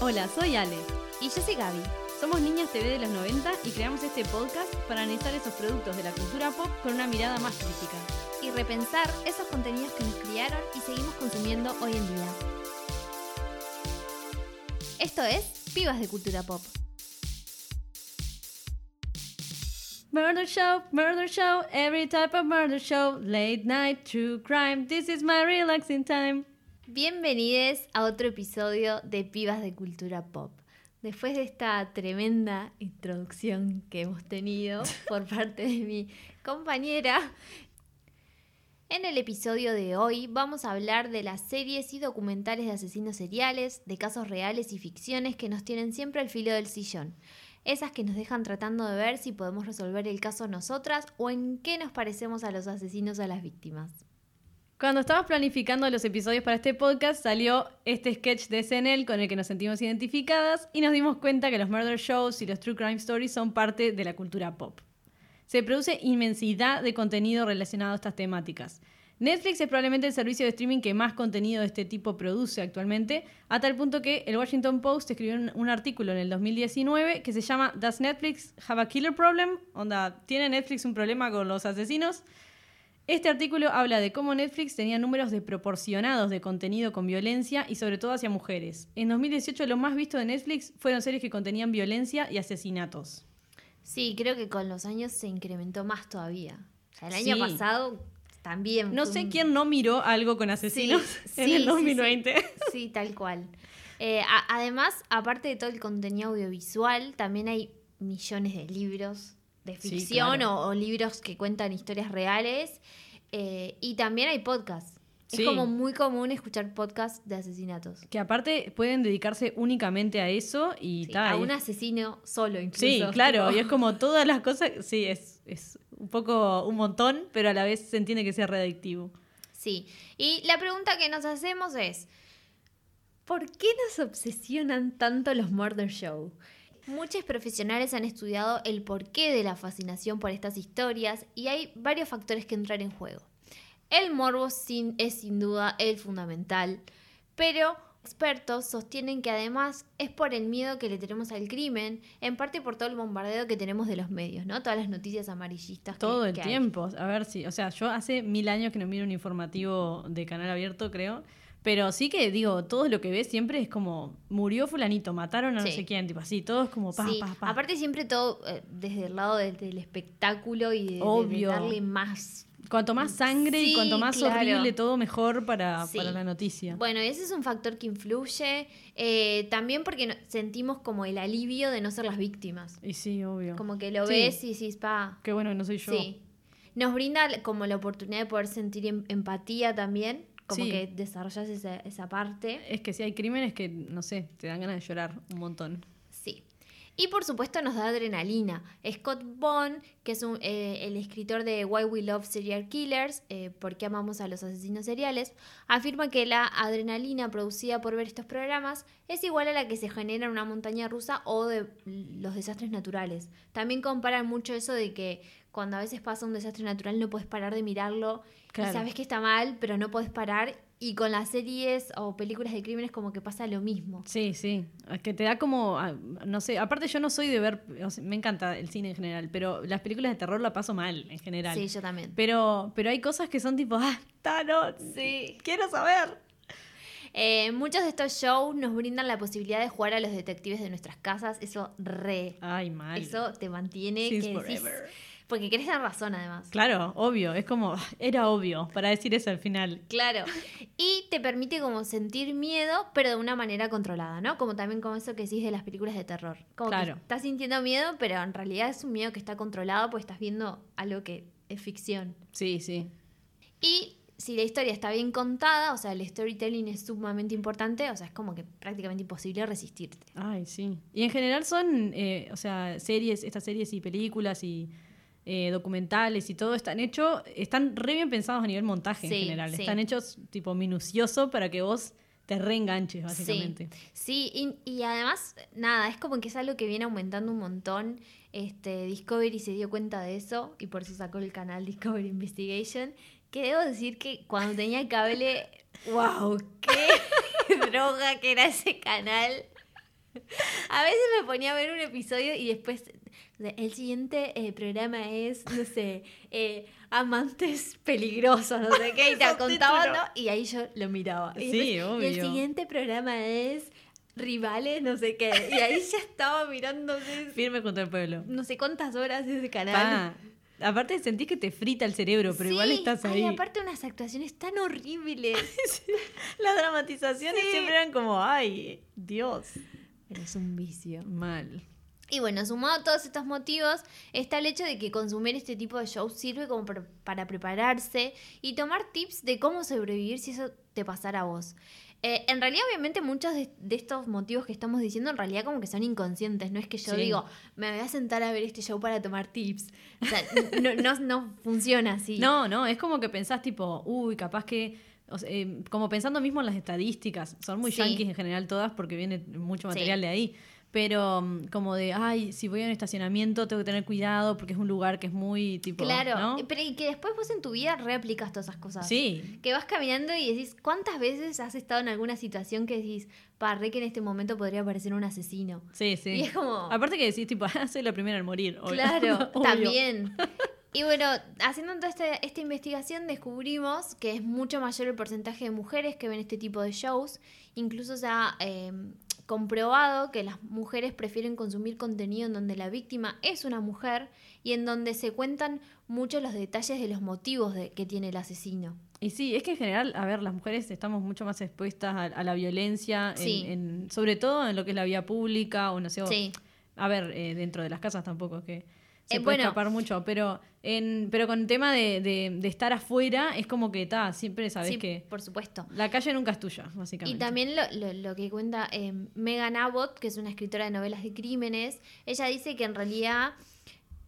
Hola, soy Ale. Y yo soy Gaby. Somos Niñas TV de los 90 y creamos este podcast para analizar esos productos de la cultura pop con una mirada más crítica. Y repensar esos contenidos que nos criaron y seguimos consumiendo hoy en día. Esto es Pibas de Cultura Pop. Murder show, murder show, every type of murder show, late night, true crime, this is my relaxing time. Bienvenidos a otro episodio de Pibas de Cultura Pop. Después de esta tremenda introducción que hemos tenido por parte de mi compañera, en el episodio de hoy vamos a hablar de las series y documentales de asesinos seriales, de casos reales y ficciones que nos tienen siempre al filo del sillón. Esas que nos dejan tratando de ver si podemos resolver el caso nosotras o en qué nos parecemos a los asesinos o a las víctimas. Cuando estábamos planificando los episodios para este podcast, salió este sketch de SNL con el que nos sentimos identificadas y nos dimos cuenta que los murder shows y los true crime stories son parte de la cultura pop. Se produce inmensidad de contenido relacionado a estas temáticas. Netflix es probablemente el servicio de streaming que más contenido de este tipo produce actualmente, a tal punto que el Washington Post escribió un, un artículo en el 2019 que se llama ¿Does Netflix have a killer problem? Onda, ¿tiene Netflix un problema con los asesinos? Este artículo habla de cómo Netflix tenía números desproporcionados de contenido con violencia y sobre todo hacia mujeres. En 2018 lo más visto de Netflix fueron series que contenían violencia y asesinatos. Sí, creo que con los años se incrementó más todavía. O sea, el año pasado también. No sé un- quién no miró algo con asesinos Sí, en sí, el sí, 2020. Sí, tal cual. Eh, a- además, aparte de todo el contenido audiovisual, también hay millones de libros de Sí, ficción claro. o, o libros que cuentan historias reales. eh, y también hay podcasts. Sí. Es como muy común escuchar podcasts de asesinatos. Que aparte pueden dedicarse únicamente a eso y Sí, tal. a un asesino solo, incluso. Sí, claro, tipo. y es como todas las cosas, sí, es, es un poco un montón, pero a la vez se entiende que sea redactivo. Sí. Y la pregunta que nos hacemos es: ¿por qué nos obsesionan tanto los murder show? Muchos profesionales han estudiado el porqué de la fascinación por estas historias y hay varios factores que entran en juego. El morbo sin- es sin duda el fundamental, pero expertos sostienen que además es por el miedo que le tenemos al crimen, en parte por todo el bombardeo que tenemos de los medios, ¿no? Todas las noticias amarillistas. que- Todo el que hay. tiempo, a ver si, o sea, yo hace mil años que no miro un informativo de canal abierto, creo, pero sí que digo, todo lo que ves siempre es como, murió fulanito, mataron a no sé quién, tipo así, todo es como pa, Sí, pa, pa. aparte siempre todo eh, desde el lado del, del espectáculo y de- darle más. Cuanto más sangre y cuanto más claro. horrible todo, mejor para, Sí. para la noticia. Bueno, ese es un factor que influye. eh, también porque sentimos como el alivio de no ser las víctimas. Y sí, obvio. Como que lo Sí. ves y decís, pa. Qué bueno que no soy yo. Sí. Nos brinda como la oportunidad de poder sentir em- empatía también. Como Sí. que desarrollas esa, esa parte. Es que si hay crímenes que, no sé, te dan ganas de llorar un montón. Sí. Y por supuesto nos da adrenalina. Scott Bond, que es un, eh, el escritor de Why We Love Serial Killers, eh, ¿Por qué amamos a los asesinos seriales? afirma que la adrenalina producida por ver estos programas es igual a la que se genera en una montaña rusa o de los desastres naturales. También comparan mucho eso de que cuando a veces pasa un desastre natural no puedes parar de mirarlo Claro. y sabes que está mal, pero no puedes parar. Y con las series o películas de crímenes como que pasa lo mismo. Sí, sí. Es que te da como, ah, no sé, aparte yo no soy de ver, o sea, me encanta el cine en general, pero las películas de terror la paso mal en general. Sí, yo también. Pero, pero hay cosas que son tipo, ah, Thanos, Sí. quiero saber. Eh, muchos de estos shows nos brindan la posibilidad de jugar a los detectives de nuestras casas. Eso re. Ay, mal. Eso te mantiene. Que decís-. Porque querés dar razón, además. Claro, obvio, es como, era obvio para decir eso al final. Claro. Y te permite como sentir miedo, pero de una manera controlada, ¿no? Como también como eso que decís de las películas de terror. Como Claro. que estás sintiendo miedo, pero en realidad es un miedo que está controlado porque estás viendo algo que es ficción. Sí, sí. Y si la historia está bien contada, o sea, el storytelling es sumamente importante, o sea, es como que prácticamente imposible resistirte. Ay, sí. Y en general son, eh, o sea, series, estas series y películas y eh, documentales y todo están hechos, están re bien pensados a nivel montaje Sí, en general. sí. Están hechos tipo minucioso para que vos te reenganches, básicamente. Sí, y, y además, nada, es como que es algo que viene aumentando un montón. Este, Discovery se dio cuenta de eso y por eso sacó el canal Discovery Investigation. Que debo decir que cuando tenía cable, wow, qué droga que era ese canal. A veces me ponía a ver un episodio y después el siguiente eh, programa es, no sé, eh, amantes peligrosos, no sé qué, y te contaban. ¿no? Y ahí yo lo miraba. Y Sí, después, Y el obvio. siguiente programa es rivales, no sé qué. Y ahí ya estaba mirando Firme contra el pueblo. no sé cuántas horas ese canal. Pa. Aparte sentís que te frita el cerebro, pero igual estás ahí. aparte unas actuaciones tan horribles. Las dramatizaciones Sí. siempre eran como, ay, Dios. Pero es un vicio. Mal. Y bueno, sumado a todos estos motivos, está el hecho de que consumir este tipo de shows sirve como pre- para prepararse y tomar tips de cómo sobrevivir si eso te pasara a vos. Eh, en realidad, obviamente, muchos de, de estos motivos que estamos diciendo, en realidad como que son inconscientes. No es que yo Sí. digo, me voy a sentar a ver este show para tomar tips. O sea, no, no, no funciona así. No, no, es como que pensás tipo, uy, capaz que, o sea, eh, como pensando mismo en las estadísticas, son muy Sí. yanquis en general todas porque viene mucho Sí. material de ahí, pero mm, como de, ay, si voy a un estacionamiento tengo que tener cuidado porque es un lugar que es muy tipo, Claro, ¿no? pero y que después vos en tu vida reaplicas todas esas cosas. Sí, Que vas caminando y decís, ¿cuántas veces has estado en alguna situación que decís, parre que en este momento podría aparecer un asesino? sí, sí. Y es como, Aparte que decís tipo, ah, soy la primera en morir. obvio. claro, Obvio. también. Y bueno, haciendo toda esta, esta investigación descubrimos que es mucho mayor el porcentaje de mujeres que ven este tipo de shows. Incluso ha eh, comprobado que las mujeres prefieren consumir contenido en donde la víctima es una mujer y en donde se cuentan mucho los detalles de los motivos de, que tiene el asesino. Y sí, es que en general, a ver, las mujeres estamos mucho más expuestas a, a la violencia, en- Sí. en- sobre todo en lo que es la vía pública o no sé, o- Sí. a ver, eh, dentro de las casas tampoco que se Eh, puede bueno. escapar mucho, pero en, pero con el tema de, de- de estar afuera es como que está, siempre sabes Sí, que por supuesto. la calle nunca es tuya, Y básicamente. también lo, lo- lo que cuenta eh, Megan Abbott, que es una escritora de novelas de crímenes, ella dice que en realidad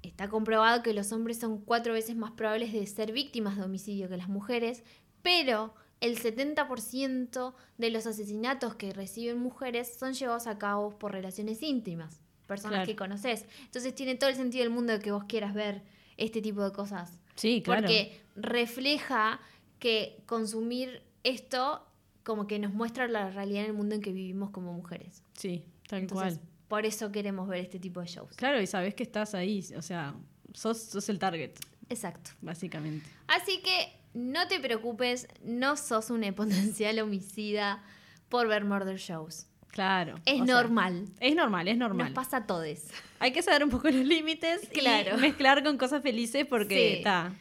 está comprobado que los hombres son cuatro veces más probables de ser víctimas de homicidio que las mujeres, pero el 70% de los asesinatos que reciben mujeres son llevados a cabo por relaciones íntimas, personas Claro. que conoces. Entonces tiene todo el sentido del mundo que vos quieras ver este tipo de cosas. sí, claro. Porque refleja que consumir esto como que nos muestra la realidad en el mundo en que vivimos como mujeres. Sí, tal Entonces, cual. por eso queremos ver este tipo de shows. Claro, y sabes que estás ahí, o sea, sos, sos el target, Exacto. básicamente. Así que no te preocupes, no sos un potencial homicida por ver murder shows. Claro. Es sea, normal. es normal, es normal. Nos pasa a todos. Hay que saber un poco los límites Claro. y mezclar con cosas felices porque está.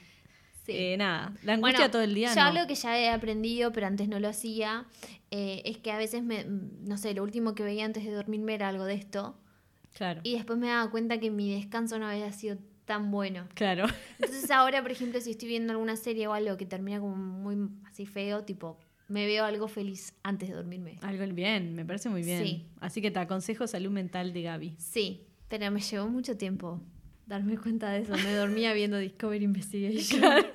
Sí. eh, nada, la angustia Bueno, todo el día Yo no. algo que ya he aprendido, pero antes no lo hacía, eh, es que a veces me, no sé, lo último que veía antes de dormirme era algo de esto. Claro. Y después me daba cuenta que mi descanso no había sido tan bueno. Claro. Entonces ahora, por ejemplo, si estoy viendo alguna serie o algo que termina como muy así feo, tipo, me veo algo feliz antes de dormirme. Algo bien, me parece muy bien. Sí. Así que te aconsejo salud mental de Gaby. Sí, pero me llevó mucho tiempo darme cuenta de eso. Me dormía viendo Discovery Investigation. Claro.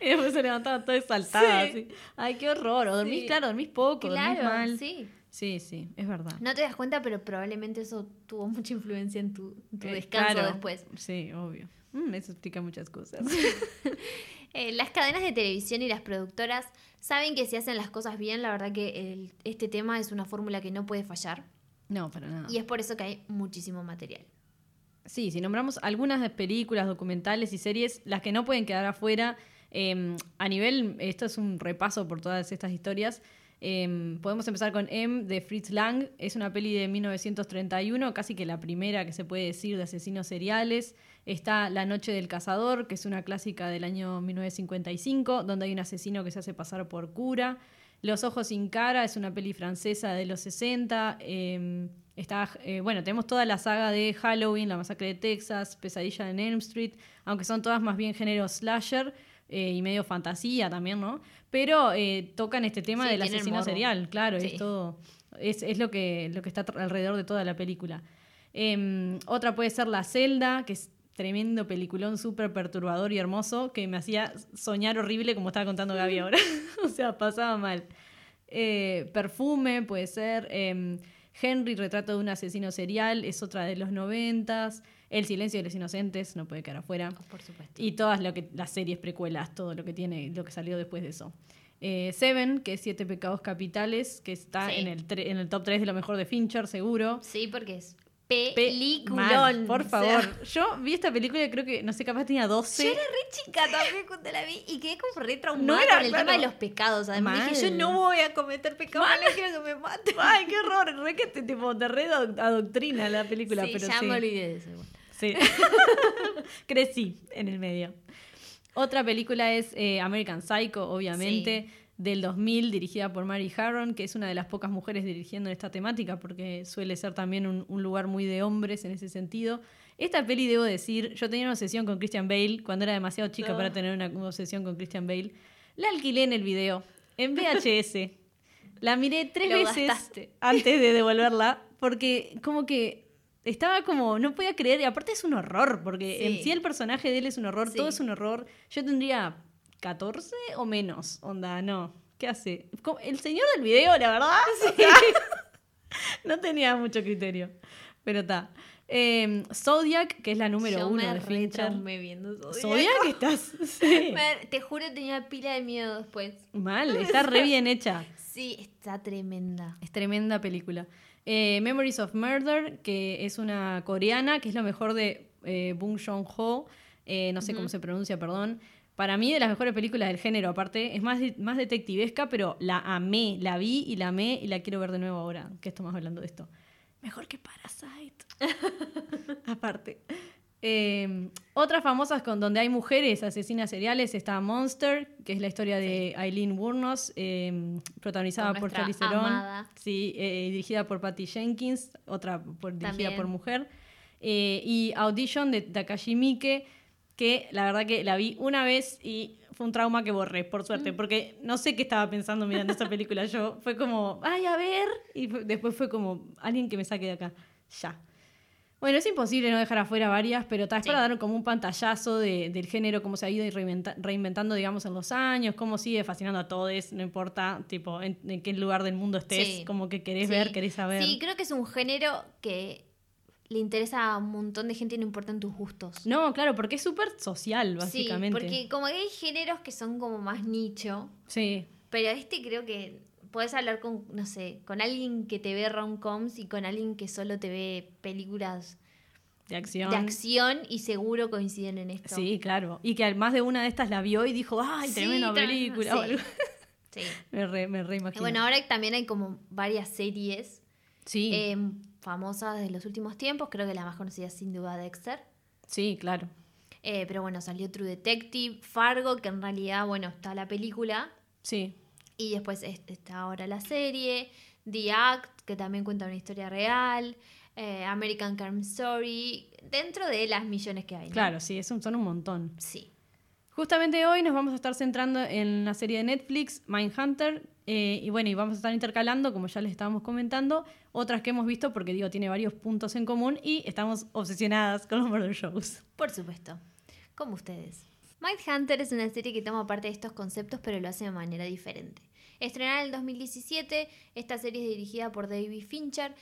Y después se levantaba toda exaltada. Sí. así. Ay, qué horror. O dormís, Sí. claro, dormís poco, dormís mal. sí. sí, sí, es verdad. No te das cuenta, pero probablemente eso tuvo mucha influencia en tu, en tu Eh, descanso claro. después. Sí, obvio. Mm, eso explica muchas cosas. Eh, las cadenas de televisión y las productoras saben que si hacen las cosas bien, la verdad que el- este tema es una fórmula que no puede fallar. No, para nada. Y es por eso que hay muchísimo material. Sí, si nombramos algunas de películas, documentales y series, las que no pueden quedar afuera, eh, a nivel, esto es un repaso por todas estas historias, eh, podemos empezar con M de Fritz Lang, es una peli de 1931, casi que la primera que se puede decir de asesinos seriales. Está La Noche del Cazador, que es una clásica del año 1955, donde hay un asesino que se hace pasar por cura. Los Ojos sin Cara es una peli francesa de los 60. eh, está, eh, bueno, tenemos toda la saga de Halloween, La Masacre de Texas, Pesadilla en Elm Street, aunque son todas más bien género slasher eh, y medio fantasía también, ¿no? Pero eh, tocan este tema Sí, del asesino serial, claro, Sí. es todo. Es, es lo, que, lo que está alrededor de toda la película. Em, otra puede ser La Celda, que es tremendo peliculón, súper perturbador y hermoso, que me hacía soñar horrible, como estaba contando Gaby ahora. o sea, pasaba mal. Eh, Perfume puede ser. em, Henry, retrato de un asesino serial, es otra de los noventas. El silencio de los inocentes, no puede quedar afuera. Por supuesto. Y todas lo que, las series precuelas, todo lo que tiene, lo que salió después de eso. Eh, Seven, que es Siete Pecados Capitales, que está Sí. en, el en el top 3 de lo mejor de Fincher, seguro. Sí, porque es peliculón. por o sea, favor. Yo vi esta película creo que, no sé, capaz tenía 12. Yo era re chica también cuando la vi y quedé como re traumada No era, con el claro. tema de los pecados. Además Mal. dije, yo no voy a cometer pecados, no quiero que me maten. Ay, qué horror. Re que te, tipo, te re adoc- adoctrina la película, sí, pero ya sí. me olvidé de eso. Sí. Crecí en el medio. Otra película es eh, American Psycho, obviamente, del 2000, dirigida por Mary Harron, que es una de las pocas mujeres dirigiendo esta temática, porque suele ser también un, un lugar muy de hombres en ese sentido. Esta peli, debo decir, yo tenía una obsesión con Christian Bale cuando era demasiado chica Ah. para tener una obsesión con Christian Bale. La alquilé en el video, en VHS. La miré tres Lo veces gastaste. antes de devolverla, porque como que estaba como, no podía creer, y aparte es un horror, porque Sí. en sí el personaje de él es un horror, Sí. todo es un horror. Yo tendría 14 o menos, onda, no. ¿Qué hace? El señor del video, la verdad, sea, no tenía mucho criterio, pero está. Eh, Zodiac, que es la número Yo uno me de Fincher. traumé viendo Zodiac. Zodiac estás sí. Me- Te juro tenía pila de miedo después. mal, está re bien hecha. Sí, está tremenda. Es tremenda película. Eh, Memories of Murder, que es una coreana, que es lo mejor de eh, Bong Joon-ho, eh, no sé cómo se pronuncia, perdón. Para mí, de las mejores películas del género, aparte, es más, más detectivesca, pero la amé, la vi y la amé y la quiero ver de nuevo ahora, que estamos hablando de esto. Mejor que Parasite. aparte. Eh, otras famosas con donde hay mujeres asesinas seriales está Monster, que es la historia de Eileen Wuornos, eh, protagonizada por Charlize Theron, sí, eh, dirigida por Patty Jenkins, otra por- dirigida También. por mujer, eh, y Audition de Takashi Miike, que la verdad que la vi una vez y fue un trauma que borré, por Mm. suerte, porque no sé qué estaba pensando mirando esa película yo, fue como, ay, a ver, y fue- después fue como, alguien que me saque de acá, ya. Bueno, es imposible no dejar afuera varias, pero tal vez Sí. para dar como un pantallazo de- del género, cómo se ha ido reinventa- reinventando, digamos, en los años, cómo sigue fascinando a todos, no importa, tipo, en, en qué lugar del mundo estés, Sí. como que querés Sí. ver, querés saber. Sí, creo que es un género que le interesa a un montón de gente y no importan tus gustos. No, claro, porque es súper social, básicamente. Sí, porque como que hay géneros que son como más nicho, Sí, pero este creo que puedes hablar con, no sé, con alguien que te ve rom-coms y con alguien que solo te ve películas de acción. de acción y seguro coinciden en esto. Sí, claro. Y que más de una de estas la vio y dijo, ay, Sí, tremenda película. o sí. algo. Sí. me re, me Y reimagino. bueno, ahora también hay como varias series sí, eh, famosas de los últimos tiempos. Creo que la más conocida es sin duda Dexter. sí, claro. Eh, pero bueno, salió True Detective, Fargo, que en realidad, bueno, está la película. Sí, Y después es- está ahora la serie. The Act, que también cuenta una historia real. eh, American Crime Story. Dentro de las millones que hay. ¿no? claro, sí, es un- son un montón. Sí. Justamente hoy nos vamos a estar centrando en la serie de Netflix, Mindhunter, eh, y bueno, y vamos a estar intercalando, como ya les estábamos comentando, otras que hemos visto, porque digo, tiene varios puntos en común y estamos obsesionadas con los murder shows. Por supuesto. Como ustedes. Mindhunter es una serie que toma parte de estos conceptos, pero lo hace de manera diferente. Estrenada en el 2017, esta serie es dirigida por David Fincher.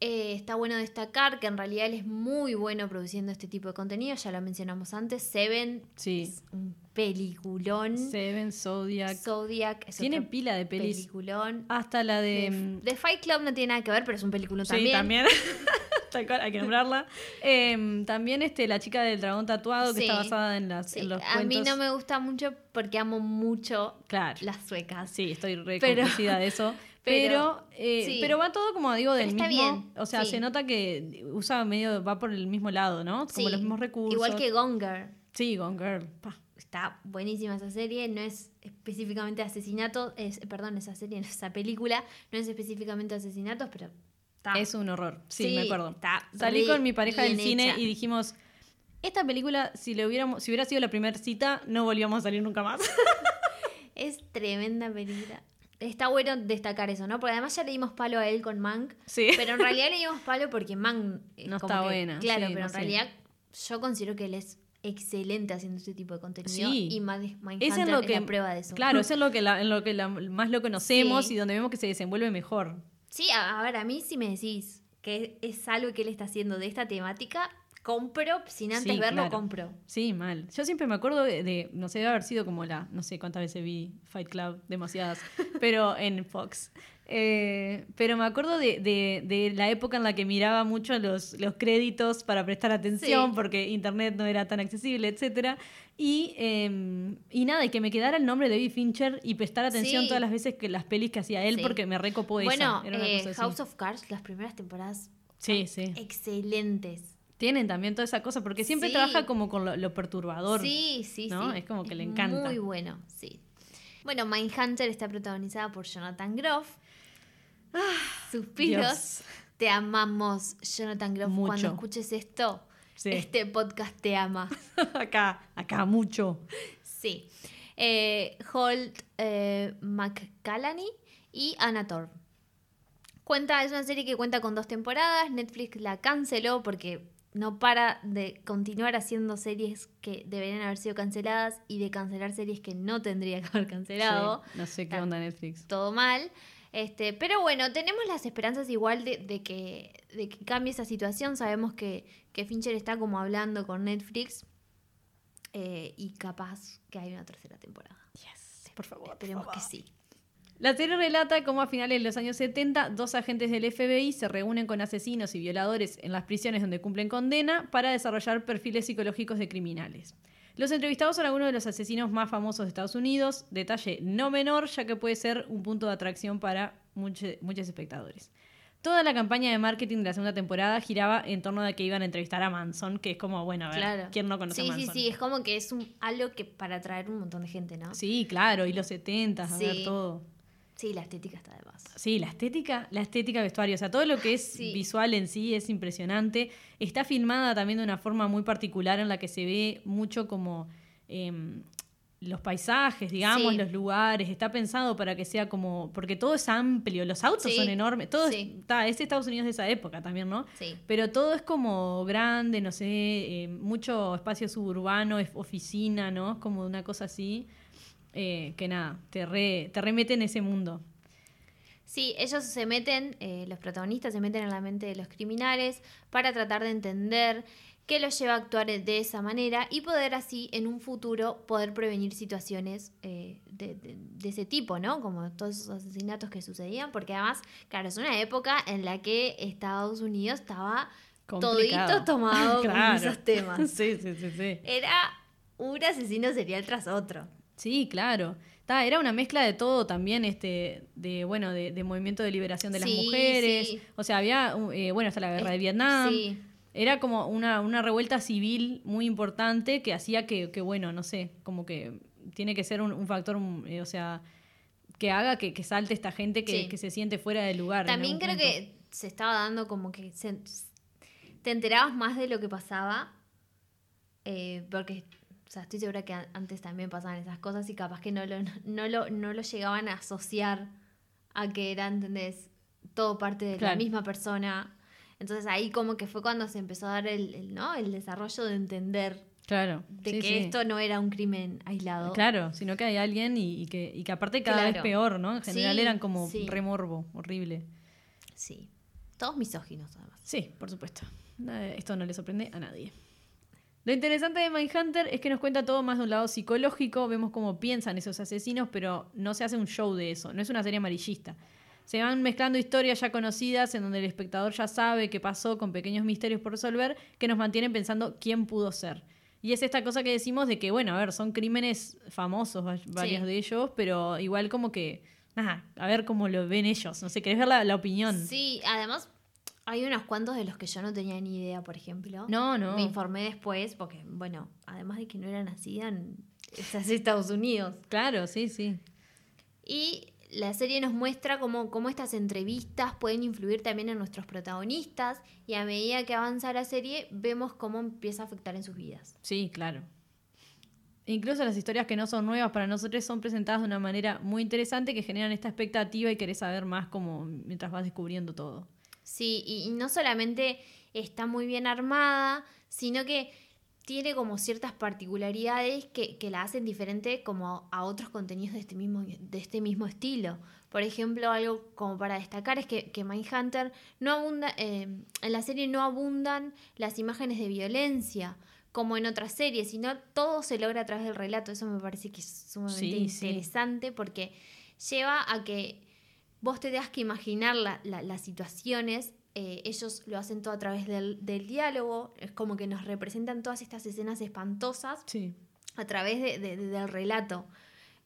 Eh, está bueno destacar que en realidad él es muy bueno produciendo este tipo de contenido, ya lo mencionamos antes. Seven Sí. es un peliculón. Seven, Zodiac. Zodiac es Tiene pila de pelis. peliculón. Hasta la de. The, mm, The Fight Club no tiene nada que ver, pero es un peliculón Sí, también. también. Tal cual, hay que nombrarla. Em, también este, la chica del dragón tatuado, que Sí. está basada en, las, Sí, en los a cuentos. mí no me gusta mucho porque amo mucho Claro. las suecas. Sí, estoy re Pero- de eso. pero, Pero, eh, sí. pero va todo, como digo, del Pero está mismo. bien, O sea, sí. se nota que usa medio, va por el mismo lado, ¿no? Como Sí, los mismos recursos. Igual que Gone Girl. Sí, Gone Girl. pa. Está buenísima esa serie, no es específicamente asesinato, es, perdón, esa serie, esa película, no es específicamente asesinatos, pero está. Es un horror. Sí, me acuerdo. está Salí con mi pareja del cine hecha. y dijimos. Esta película, si le hubiéramos, si hubiera sido la primera cita, no volvíamos a salir nunca más. Es tremenda película. Está bueno destacar eso, ¿no? Porque además ya le dimos palo a él con Mank, Sí. pero en realidad le dimos palo porque Mank es No como está que- buena, Claro, sí, pero no en sé. realidad yo considero que él es excelente haciendo este tipo de contenido Sí. y Mindhunter Es en lo que. la prueba de eso. Claro, es en lo que, la- en lo que la- más lo conocemos Sí. y donde vemos que se desenvuelve mejor. Sí, a, a ver, a mí si me decís que es algo que él está haciendo de esta temática, compro, sin antes Sí, verlo, claro. compro. Sí, mal. Yo siempre me acuerdo de, de- no sé, debe haber sido como la, no sé cuántas veces vi Fight Club, demasiadas, pero en Fox. Eh, pero me acuerdo de, de- de la época en la que miraba mucho los, los créditos para prestar atención, Sí. porque internet no era tan accesible, etcétera. Y, eh, y nada, y que me quedara el nombre de David Fincher y prestar atención Sí. todas las veces que las pelis que hacía él, Sí. porque me recopó esa. Bueno, Era una eh, cosa. House of Cards, las primeras temporadas Sí, sí. excelentes. Tienen también toda esa cosa, porque siempre Sí. trabaja como con lo, lo perturbador. Sí, sí, ¿no? sí. Es como que le encanta. Muy bueno, sí. Bueno, Mindhunter está protagonizada por Jonathan Groff. Suspiros. Ah, Dios. Te amamos, Jonathan Groff. Mucho. Cuando escuches esto, Sí. este podcast te ama. acá, acá mucho. Sí. Eh, Holt eh, McCallany y Anna Torv. Cuenta, es una serie que cuenta con dos temporadas. Netflix la canceló porque no para de continuar haciendo series que deberían haber sido canceladas y de cancelar series que no tendría que haber cancelado. Sí, no sé qué onda Netflix. Todo mal. Este, pero bueno, tenemos las esperanzas igual de, de que, de que cambie esa situación. Sabemos que, que Fincher está como hablando con Netflix. eh, y capaz que hay una tercera temporada. Yes, por favor. Esperemos que sí. La serie relata cómo a finales de los años 70 dos agentes del FBI se reúnen con asesinos y violadores en las prisiones donde cumplen condena para desarrollar perfiles psicológicos de criminales. Los entrevistados son algunos de los asesinos más famosos de Estados Unidos, detalle no menor ya que puede ser un punto de atracción para muchos espectadores. Toda la campaña de marketing de la segunda temporada giraba en torno a que iban a entrevistar a Manson, que es como, bueno, a ver, Claro. ¿quién no conoce Sí, a sí, Manson? sí, es como que es un, algo que para atraer un montón de gente, ¿no? Sí, claro, y los 70, a ver Sí. todo. Sí, la estética está de más. Sí, la estética, la estética vestuario, o sea, todo lo que es Sí. visual en sí es impresionante. Está filmada también de una forma muy particular en la que se ve mucho como em, los paisajes, digamos, Sí. los lugares. Está pensado para que sea como, porque todo es amplio, los autos Sí, son enormes, todo está- es Estados Unidos de esa época también, ¿no? Sí. Pero todo es como grande, no sé, eh, mucho espacio suburbano, oficina, ¿no? Es como una cosa así. Eh, que nada, te, re, te remete en ese mundo. Sí, ellos se meten, eh, los protagonistas se meten en la mente de los criminales para tratar de entender qué los lleva a actuar de esa manera y poder así en un futuro poder prevenir situaciones eh, de, de- de ese tipo, ¿no? Como todos esos asesinatos que sucedían, porque además, claro, es una época en la que Estados Unidos estaba Complicado. todito tomado Claro. con esos temas. Sí, sí, sí, sí. Era un asesino serial tras otro. Sí, claro. Ta, era una mezcla de todo también, este, de, bueno, de, de movimiento de liberación de las mujeres. sí. O sea, había, uh, eh, bueno, hasta la guerra de Es- Vietnam. Sí. Era como una, una revuelta civil muy importante que hacía que, que, bueno, no sé, como que tiene que ser un, un factor, um, eh, o sea, que haga que, que salte esta gente que, se siente fuera del lugar. También creo punto. que se estaba dando como que se- te enterabas más de lo que pasaba. eh, porque, o sea, estoy segura que antes también pasaban esas cosas y capaz que no lo, no lo, no lo llegaban a asociar a que era, ¿entendés? Todo parte de la misma persona. Entonces ahí como que fue cuando se empezó a dar el, el, ¿no? el desarrollo de entender Claro. de sí, que sí. esto no era un crimen aislado. Claro, sino que hay alguien y, y que, y que aparte cada vez peor, ¿no? En general Sí, eran como remorbo, horrible. Sí. Todos misóginos, además. Sí, por supuesto. Esto no le sorprende a nadie. Lo interesante de Mindhunter es que nos cuenta todo más de un lado psicológico, vemos cómo piensan esos asesinos, pero no se hace un show de eso, no es una serie amarillista. Se van mezclando historias ya conocidas en donde el espectador ya sabe qué pasó con pequeños misterios por resolver que nos mantienen pensando quién pudo ser. Y es esta cosa que decimos de que, bueno, a ver, son crímenes famosos, va- varios de ellos, pero igual como que, nada, a ver cómo lo ven ellos, no sé, querés ver la, la opinión. Sí, además hay unos cuantos de los que yo no tenía ni idea, por ejemplo. No, no. Me informé después porque, bueno, además de que no era nacida en es Estados Unidos. Claro, sí, sí. Y la serie nos muestra cómo, cómo estas entrevistas pueden influir también en nuestros protagonistas y a medida que avanza la serie vemos cómo empieza a afectar en sus vidas. Sí, claro. Incluso las historias que no son nuevas para nosotros son presentadas de una manera muy interesante que generan esta expectativa y querés saber más como mientras vas descubriendo todo. Sí, y, y no solamente está muy bien armada, sino que tiene como ciertas particularidades que, que la hacen diferente como a otros contenidos de este mismo, de este mismo estilo. Por ejemplo, algo como para destacar es que, que Mindhunter no abunda, eh, en la serie no abundan las imágenes de violencia como en otras series, sino todo se logra a través del relato. Eso me parece que es sumamente Sí, sí. interesante porque lleva a que vos te tengas que imaginar la- la- las situaciones. eh, ellos lo hacen todo a través del, del diálogo. Es como que nos representan todas estas escenas espantosas Sí. a través de- de- de- del relato.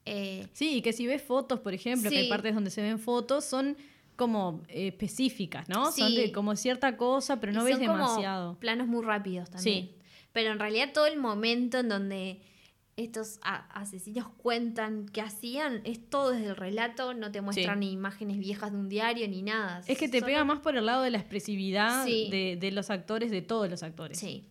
Eh, Sí, y que si ves fotos, por ejemplo, que hay partes donde se ven fotos, son como eh, específicas, ¿no? Son de como cierta cosa, pero no y ves son como demasiado. planos muy rápidos también. Sí. Pero en realidad todo el momento en donde estos asesinos cuentan qué hacían, es todo desde el relato, no te muestran ni imágenes viejas de un diario ni nada. Es que te Solo- pega más por el lado de la expresividad Sí. de, de los actores, de todos los actores. Sí.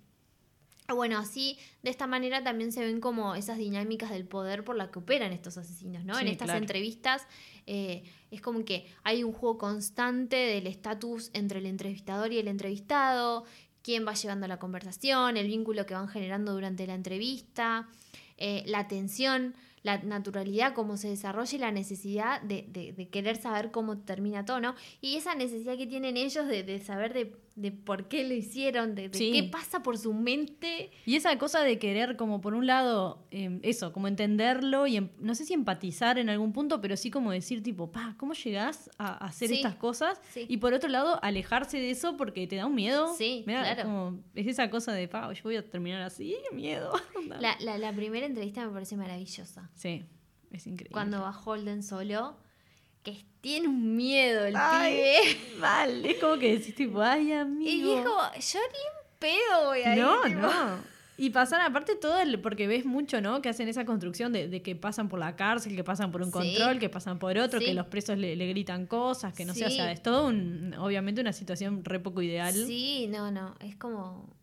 Bueno, así, de esta manera también se ven como esas dinámicas del poder por la que operan estos asesinos, ¿no? en estas claro. entrevistas eh, es como que hay un juego constante del estatus entre el entrevistador y el entrevistado, quién va llevando la conversación, el vínculo que van generando durante la entrevista, eh, la atención, la naturalidad, cómo se desarrolla y la necesidad de, de- de querer saber cómo termina todo, ¿no? Y esa necesidad que tienen ellos de, de saber de, de por qué lo hicieron, de, de Sí. qué pasa por su mente. Y esa cosa de querer, como por un lado, eh, eso, como entenderlo y em- no sé si empatizar en algún punto, pero sí como decir, tipo, pa, ¿cómo llegás a a hacer Sí, estas cosas? sí. Y por otro lado, alejarse de eso porque te da un miedo. Sí, claro. como- es esa cosa de, pa, yo voy a terminar así, qué miedo. La, la- la primera entrevista me parece maravillosa. Sí, es increíble. Cuando va Holden solo, que tiene un miedo el Ay, pibe. Mal, es como que decís, tipo, ay, Y amigo. dijo, yo ni en pedo voy a ir. No, tipo. no. Y pasar aparte todo, el, porque ves mucho, ¿no? Que hacen esa construcción de, de que pasan por la cárcel, que pasan por un Sí. control, que pasan por otro, Sí. que los presos le, le gritan cosas, que no sé, o sea, es todo un, obviamente una situación re poco ideal. Sí, no, no, es como...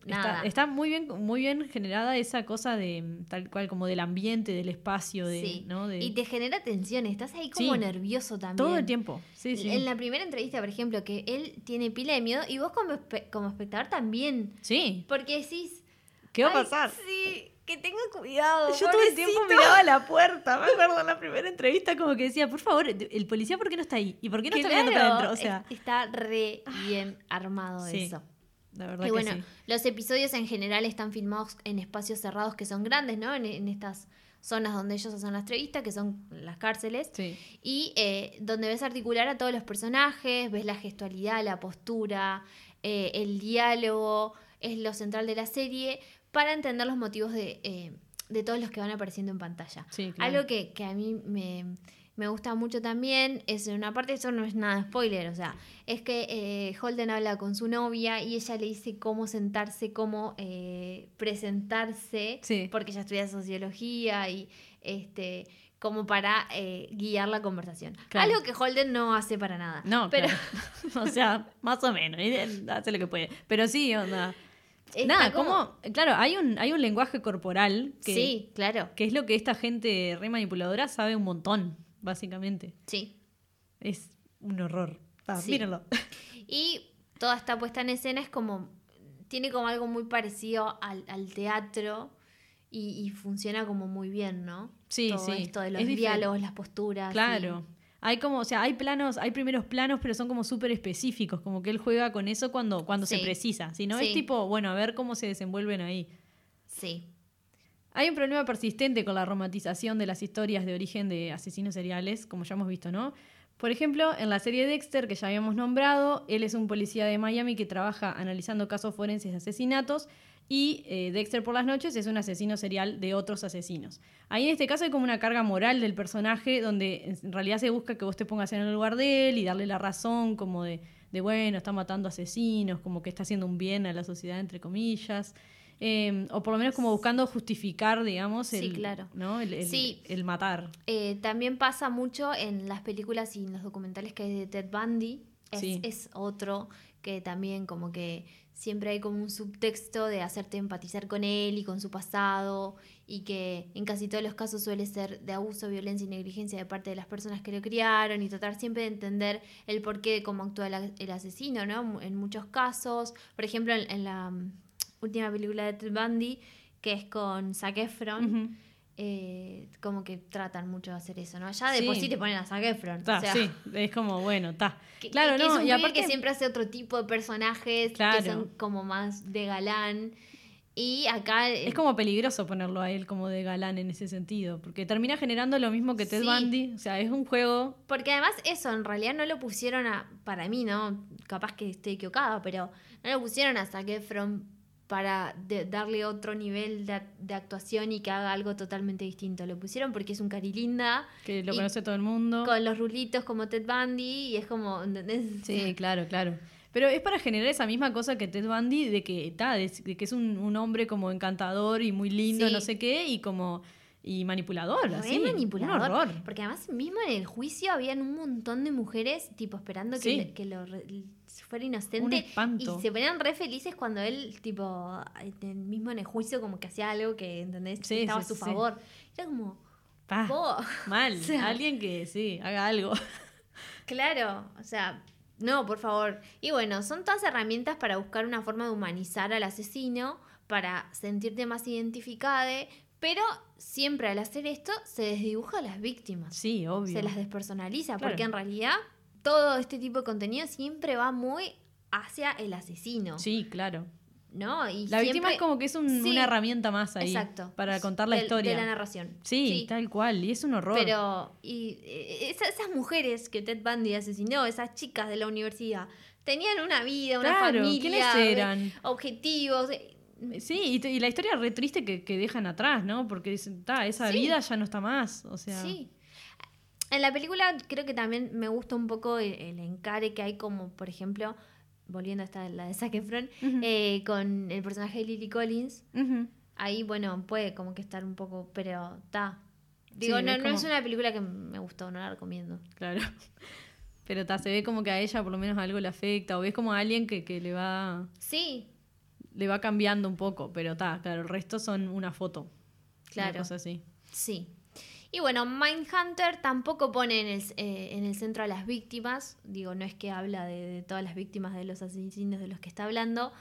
Está, Nada. está muy bien, muy bien generada esa cosa de mm, tal cual como del ambiente, del espacio, de, Sí. ¿no? De, Y te genera tensión, estás ahí como Sí. nervioso también. todo el tiempo. Sí, sí. En la primera entrevista, por ejemplo, que él tiene epilemio y vos como, espe- como espectador también. Sí. Porque decís... ¿Qué va a "Ay, pasar? Sí, que tenga cuidado. Yo todo el tiempo pobrecito". miraba la puerta, me acuerdo en la primera entrevista como que decía, por favor, el policía ¿por qué no está ahí? ¿Y por qué no está mirando para adentro? O sea, es- está re bien armado Sí, eso. La verdad Y que bueno, sí. los episodios en general están filmados en espacios cerrados que son grandes, ¿no? En, en estas zonas donde ellos hacen las entrevistas, que son las cárceles. Sí. Y eh, donde ves articular a todos los personajes, ves la gestualidad, la postura, eh, el diálogo, es lo central de la serie, para entender los motivos de, eh, de todos los que van apareciendo en pantalla. Sí, claro. Algo que, que a mí me, me gusta mucho también es en una parte, eso no es nada spoiler, o sea, es que eh, Holden habla con su novia y ella le dice cómo sentarse, cómo eh, presentarse, Sí. porque ella estudia sociología y este como para eh, guiar la conversación. Claro. Algo que Holden no hace para nada. No, pero claro. o sea, más o menos, hace lo que puede. Pero sí, onda. está Nada, como- como, claro, hay un, hay un lenguaje corporal que, Sí, claro. que es lo que esta gente re manipuladora sabe un montón, básicamente. Sí. Es un horror. Ah, Sí. Mírenlo. Y toda esta puesta en escena es como. Tiene como algo muy parecido al, al teatro y, y funciona como muy bien, ¿no? Sí, Todo sí. esto de los Es diálogos, las posturas. Claro. Hay como, o sea, hay planos, hay primeros planos, pero son como súper específicos, como que él juega con eso cuando, cuando se precisa. Si no, Sí. es tipo, bueno, a ver cómo se desenvuelven ahí. Sí. Hay un problema persistente con la romantización de las historias de origen de asesinos seriales, como ya hemos visto, ¿no? Por ejemplo, en la serie Dexter, que ya habíamos nombrado, él es un policía de Miami que trabaja analizando casos forenses de asesinatos y eh, Dexter por las noches es un asesino serial de otros asesinos. Ahí en este caso hay como una carga moral del personaje donde en realidad se busca que vos te pongas en el lugar de él y darle la razón como de, de bueno, está matando asesinos, como que está haciendo un bien a la sociedad, entre comillas. Eh, o por lo menos como buscando justificar, digamos, Sí, el, claro. ¿no? el, el- Sí. el matar. Eh, también pasa mucho en las películas y en los documentales que hay de Ted Bundy. Es, Sí. es otro que también como que siempre hay como un subtexto de hacerte empatizar con él y con su pasado y que en casi todos los casos suele ser de abuso, violencia y negligencia de parte de las personas que lo criaron y tratar siempre de entender el porqué de cómo actúa el, el asesino, ¿no? En muchos casos, por ejemplo, en, en la última película de Ted Bundy, que es con Zac Efron. Eh, como que tratan mucho de hacer eso, ¿no? Ya de por Sí. sí te ponen a Zac Efron. Ta, o sea, sí, es como, bueno, está. Claro, que- no, es un y aparte que siempre hace otro tipo de personajes Claro. que son como más de galán. Y acá es como peligroso ponerlo a él como de galán en ese sentido, porque termina generando lo mismo que Ted Sí. Bundy, o sea, es un juego Porque además eso, en realidad no lo pusieron a, para mí, ¿no? Capaz que estoy equivocada, pero no lo pusieron a Zac Efron para de- darle otro nivel de, de actuación y que haga algo totalmente distinto. Lo pusieron porque es un cari linda, que lo conoce todo el mundo. con los rulitos como Ted Bundy y es como, ¿entendés? Sí, claro, claro. Pero es para generar esa misma cosa que Ted Bundy, de que, está de, de que es un, un hombre como encantador y muy lindo, Sí. no sé qué, y como y manipulador, así. manipulador. Un horror. Porque además mismo en el juicio habían un montón de mujeres tipo esperando que, Sí. que lo fuera inocente. Y se ponían re felices cuando él, tipo, mismo en el juicio como que hacía algo que, ¿entendés? Sí, estaba sí, a su sí. favor. Era como, Pa, mal. O sea- Alguien que sí, haga algo. Claro, o sea, no, por favor. Y bueno, son todas herramientas para buscar una forma de humanizar al asesino, para sentirte más identificada, pero siempre al hacer esto se desdibuja a las víctimas. Sí, obvio. se las despersonaliza, Claro. porque en realidad todo este tipo de contenido siempre va muy hacia el asesino, Sí, claro. ¿no? Y La víctima es como que es un- Sí, una herramienta más ahí exacto, para contar la historia. de la narración. sí, tal cual, y es un horror. Pero y eh, esa- esas mujeres que Ted Bundy asesinó, esas chicas de la universidad, tenían una vida, una Claro, familia, ¿quiénes eh, eran? objetivos. eh, Sí, y, la historia re triste que, que dejan atrás, ¿no? Porque dicen, ta, esa Sí. vida ya no está más. O sea, Sí. En la película creo que también me gusta un poco el, el encare que hay como, por ejemplo, volviendo hasta la de Zac Efron, eh, con el personaje de Lily Collins. Ahí, bueno, puede como que estar un poco, pero está. Digo, Sí, no, es no es una película que me gustó, no la recomiendo. Claro. Pero ta, se ve como que a ella por lo menos algo le afecta, o ves como a alguien que, que le va Sí, le va cambiando un poco, pero ta, claro, el resto son una foto. Claro. Una cosa así. sí. Y bueno, Mindhunter tampoco pone en el, eh, en el centro a las víctimas. Digo, no es que habla de, de todas las víctimas de los asesinos de los que está hablando,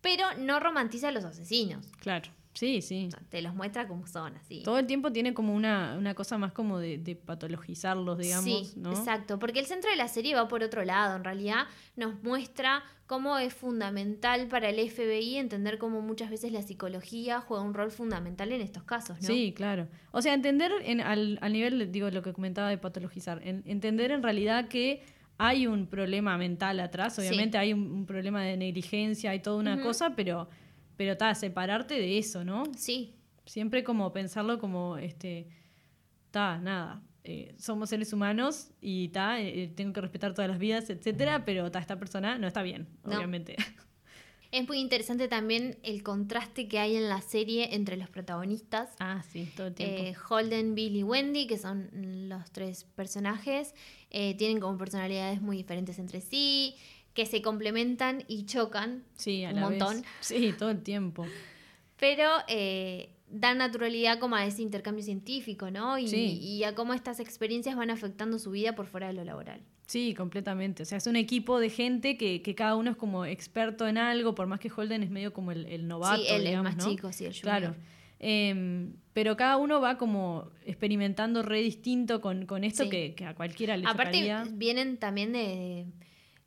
pero no romantiza a los asesinos. Claro. Sí, sí. Te los muestra como son, así. Todo el tiempo tiene como una, una cosa más como de, de patologizarlos, digamos, sí, ¿no? exacto, porque el centro de la serie va por otro lado, en realidad nos muestra cómo es fundamental para el FBI entender cómo muchas veces la psicología juega un rol fundamental en estos casos, ¿no? Sí, claro. O sea, entender en, al, al nivel, digo, lo que comentaba de patologizar, en- entender en realidad que hay un problema mental atrás, Sí. obviamente hay un, un problema de negligencia, hay toda una cosa, pero, pero ta, separarte de eso, ¿no? Sí, Siempre como pensarlo como, este, ta, nada, eh, somos seres humanos y ta, eh, tengo que respetar todas las vidas, etcétera, pero ta, esta persona no está bien, No. obviamente. es muy interesante también el contraste que hay en la serie entre los protagonistas. ah, sí, todo el tiempo. Eh, Holden, Bill y Wendy, que son los tres personajes, eh, tienen como personalidades muy diferentes entre sí, que se complementan y chocan, sí, a un la vez. montón. Sí, todo el tiempo. pero eh, dan naturalidad como a ese intercambio científico, ¿no? Y, Sí. y a cómo estas experiencias van afectando su vida por fuera de lo laboral. Sí, completamente. O sea, es un equipo de gente que, que cada uno es como experto en algo, por más que Holden es medio como el, el novato. sí, él digamos, es más ¿no? chico, sí, el junior. Claro. Em, pero cada uno va como experimentando re distinto con, con esto Sí. que, que a cualquiera le Aparte, chocaría. vienen también de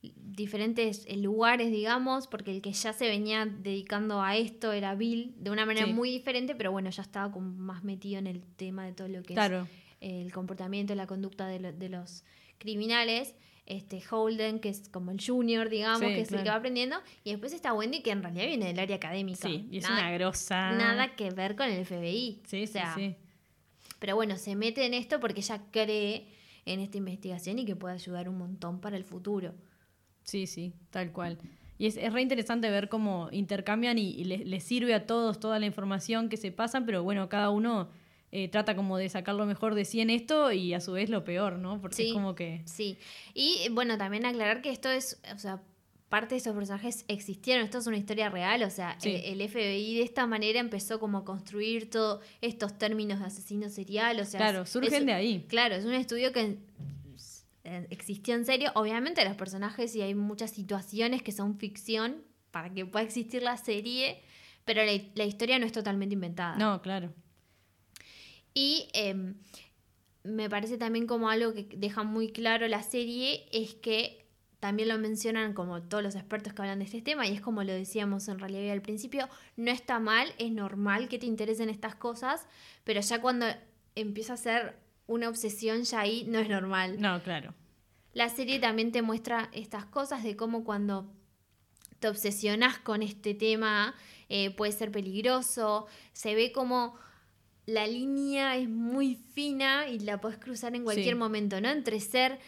diferentes eh, lugares, digamos, porque el que ya se venía dedicando a esto era Bill, de una manera Sí. muy diferente, pero bueno, ya estaba como más metido en el tema de todo lo que Claro. es el comportamiento, la conducta de, lo- de los criminales. Este Holden, que es como el junior, digamos, Sí, que es el que va aprendiendo. Y después está Wendy, que en realidad viene del área académica. Sí, y es nada, una grosa. nada que ver con el FBI. Sí, O sea, sí, sí. Pero bueno, se mete en esto porque ella cree en esta investigación y que puede ayudar un montón para el futuro. Sí, sí, tal cual. Y es, es re interesante ver cómo intercambian y, y les, les sirve a todos toda la información que se pasan, pero bueno, cada uno eh, trata como de sacar lo mejor de sí en esto y a su vez lo peor, ¿no? Porque Sí. es como que... Sí. Y bueno, también aclarar que esto es, o sea, parte de estos personajes existieron, esto es una historia real, o sea, Sí. el, el FBI de esta manera empezó como a construir todos estos términos de asesino serial, o sea, claro, surgen es- de ahí. Claro, es un estudio que eh, existió en serio. Obviamente los personajes y hay muchas situaciones que son ficción para que pueda existir la serie, Pero la, la historia no es totalmente inventada. No, claro. Y em, me parece también como algo que deja muy claro la serie es que también lo mencionan como todos los expertos que hablan de este tema y es como lo decíamos en realidad al principio, no está mal, es normal que te interesen estas cosas, pero ya cuando empieza a ser una obsesión ya ahí no es normal. No, claro. La serie también te muestra estas cosas de cómo cuando te obsesionas con este tema eh, puede ser peligroso, se ve como la línea es muy fina y la puedes cruzar en cualquier Sí. momento, ¿no? Entre ser,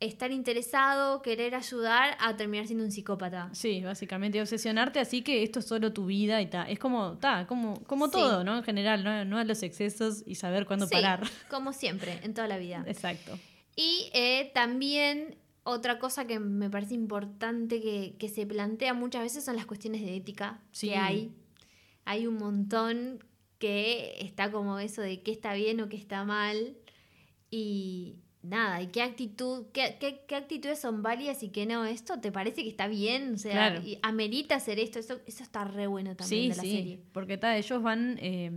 estar interesado, querer ayudar, a terminar siendo un psicópata. Sí, básicamente obsesionarte así que esto es solo tu vida y ta. Es como, ta, como, como Sí. todo, ¿no? En general, ¿no? no a los excesos y saber cuándo Sí, parar. como siempre, en toda la vida. Exacto. Y eh, también otra cosa que me parece importante que, que se plantea muchas veces son las cuestiones de ética Sí. que hay. Hay un montón que está como eso de qué está bien o qué está mal. Y nada, y qué actitud, qué, qué, qué actitudes son válidas y qué no. ¿Esto te parece que está bien? O sea, Claro. y amerita hacer esto. Eso, eso está re bueno también Sí, de la sí. serie. Porque ta, ellos van, eh,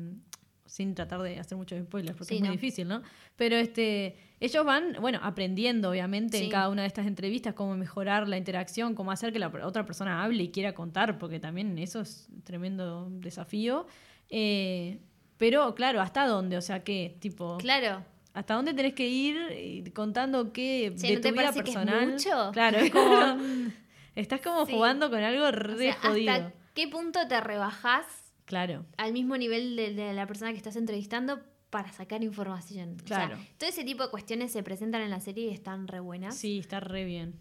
sin tratar de hacer muchos spoilers, porque Sí, es muy no. difícil, ¿no? Pero este, ellos van, bueno, aprendiendo, obviamente, en cada una de estas entrevistas, cómo mejorar la interacción, cómo hacer que la otra persona hable y quiera contar, porque también eso es un tremendo desafío. Eh, pero, claro, ¿hasta dónde? O sea, ¿qué? Tipo, Claro. ¿Hasta dónde tenés que ir eh, contando qué de ¿no tu te vida parece que es personal? mucho? Claro, es como... estás como Sí. jugando con algo re O sea, jodido. ¿hasta qué punto te rebajás Claro. al mismo nivel de, de la persona que estás entrevistando para sacar información. O sea, Claro. todo ese tipo de cuestiones se presentan en la serie y están re buenas. Sí, está re bien.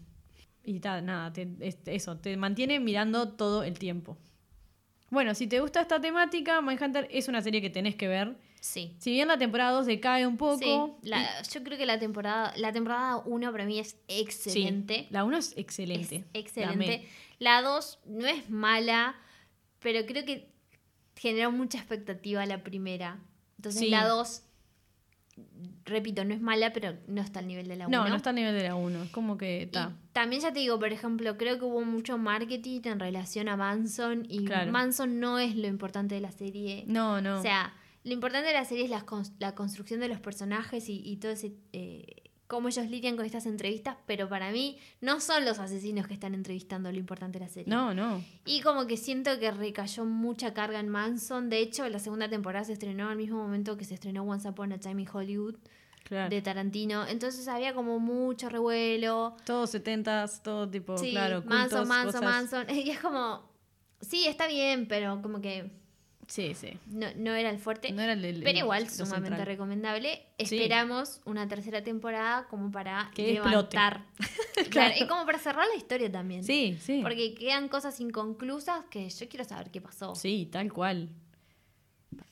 Y ta, nada, te- es- eso, te mantiene mirando todo el tiempo. Bueno, si te gusta esta temática, Mindhunter es una serie que tenés que ver. Sí. Si bien la temporada 2 decae un poco. Sí, la- yo creo que la temporada la temporada 1 para mí es sí, excelente. la 1 es excelente. Es excelente. La 2 no es mala, pero creo que generó mucha expectativa la primera. Entonces Sí. la 2, repito, no es mala, pero no está al nivel de la 1. No, no está a nivel de la 1. Es como que está. también ya te digo, por ejemplo, creo que hubo mucho marketing en relación a Manson y Claro. Manson no es lo importante de la serie. No, no. O sea, lo importante de la serie es la, la construcción de los personajes y, y todo ese... eh, cómo ellos lidian con estas entrevistas, pero para mí no son los asesinos que están entrevistando lo importante de la serie. no, no. Y como que siento que recayó mucha carga en Manson. De hecho, la segunda temporada se estrenó al mismo momento que se estrenó Once Upon a Time in Hollywood Claro. de Tarantino. Entonces había como mucho revuelo. Todos 70s, todo tipo, Sí, claro. Manson, cultos, Manson, cosas. Manson. Y es como, sí, está bien, pero como que Sí, sí. no, no era el fuerte. No era el, el- pero igual, sumamente central. recomendable. Sí. Esperamos una tercera temporada como para Que explote. levantar. claro. Claro. y como para cerrar la historia también. Sí, sí. Porque quedan cosas inconclusas que yo quiero saber qué pasó. Sí, tal cual.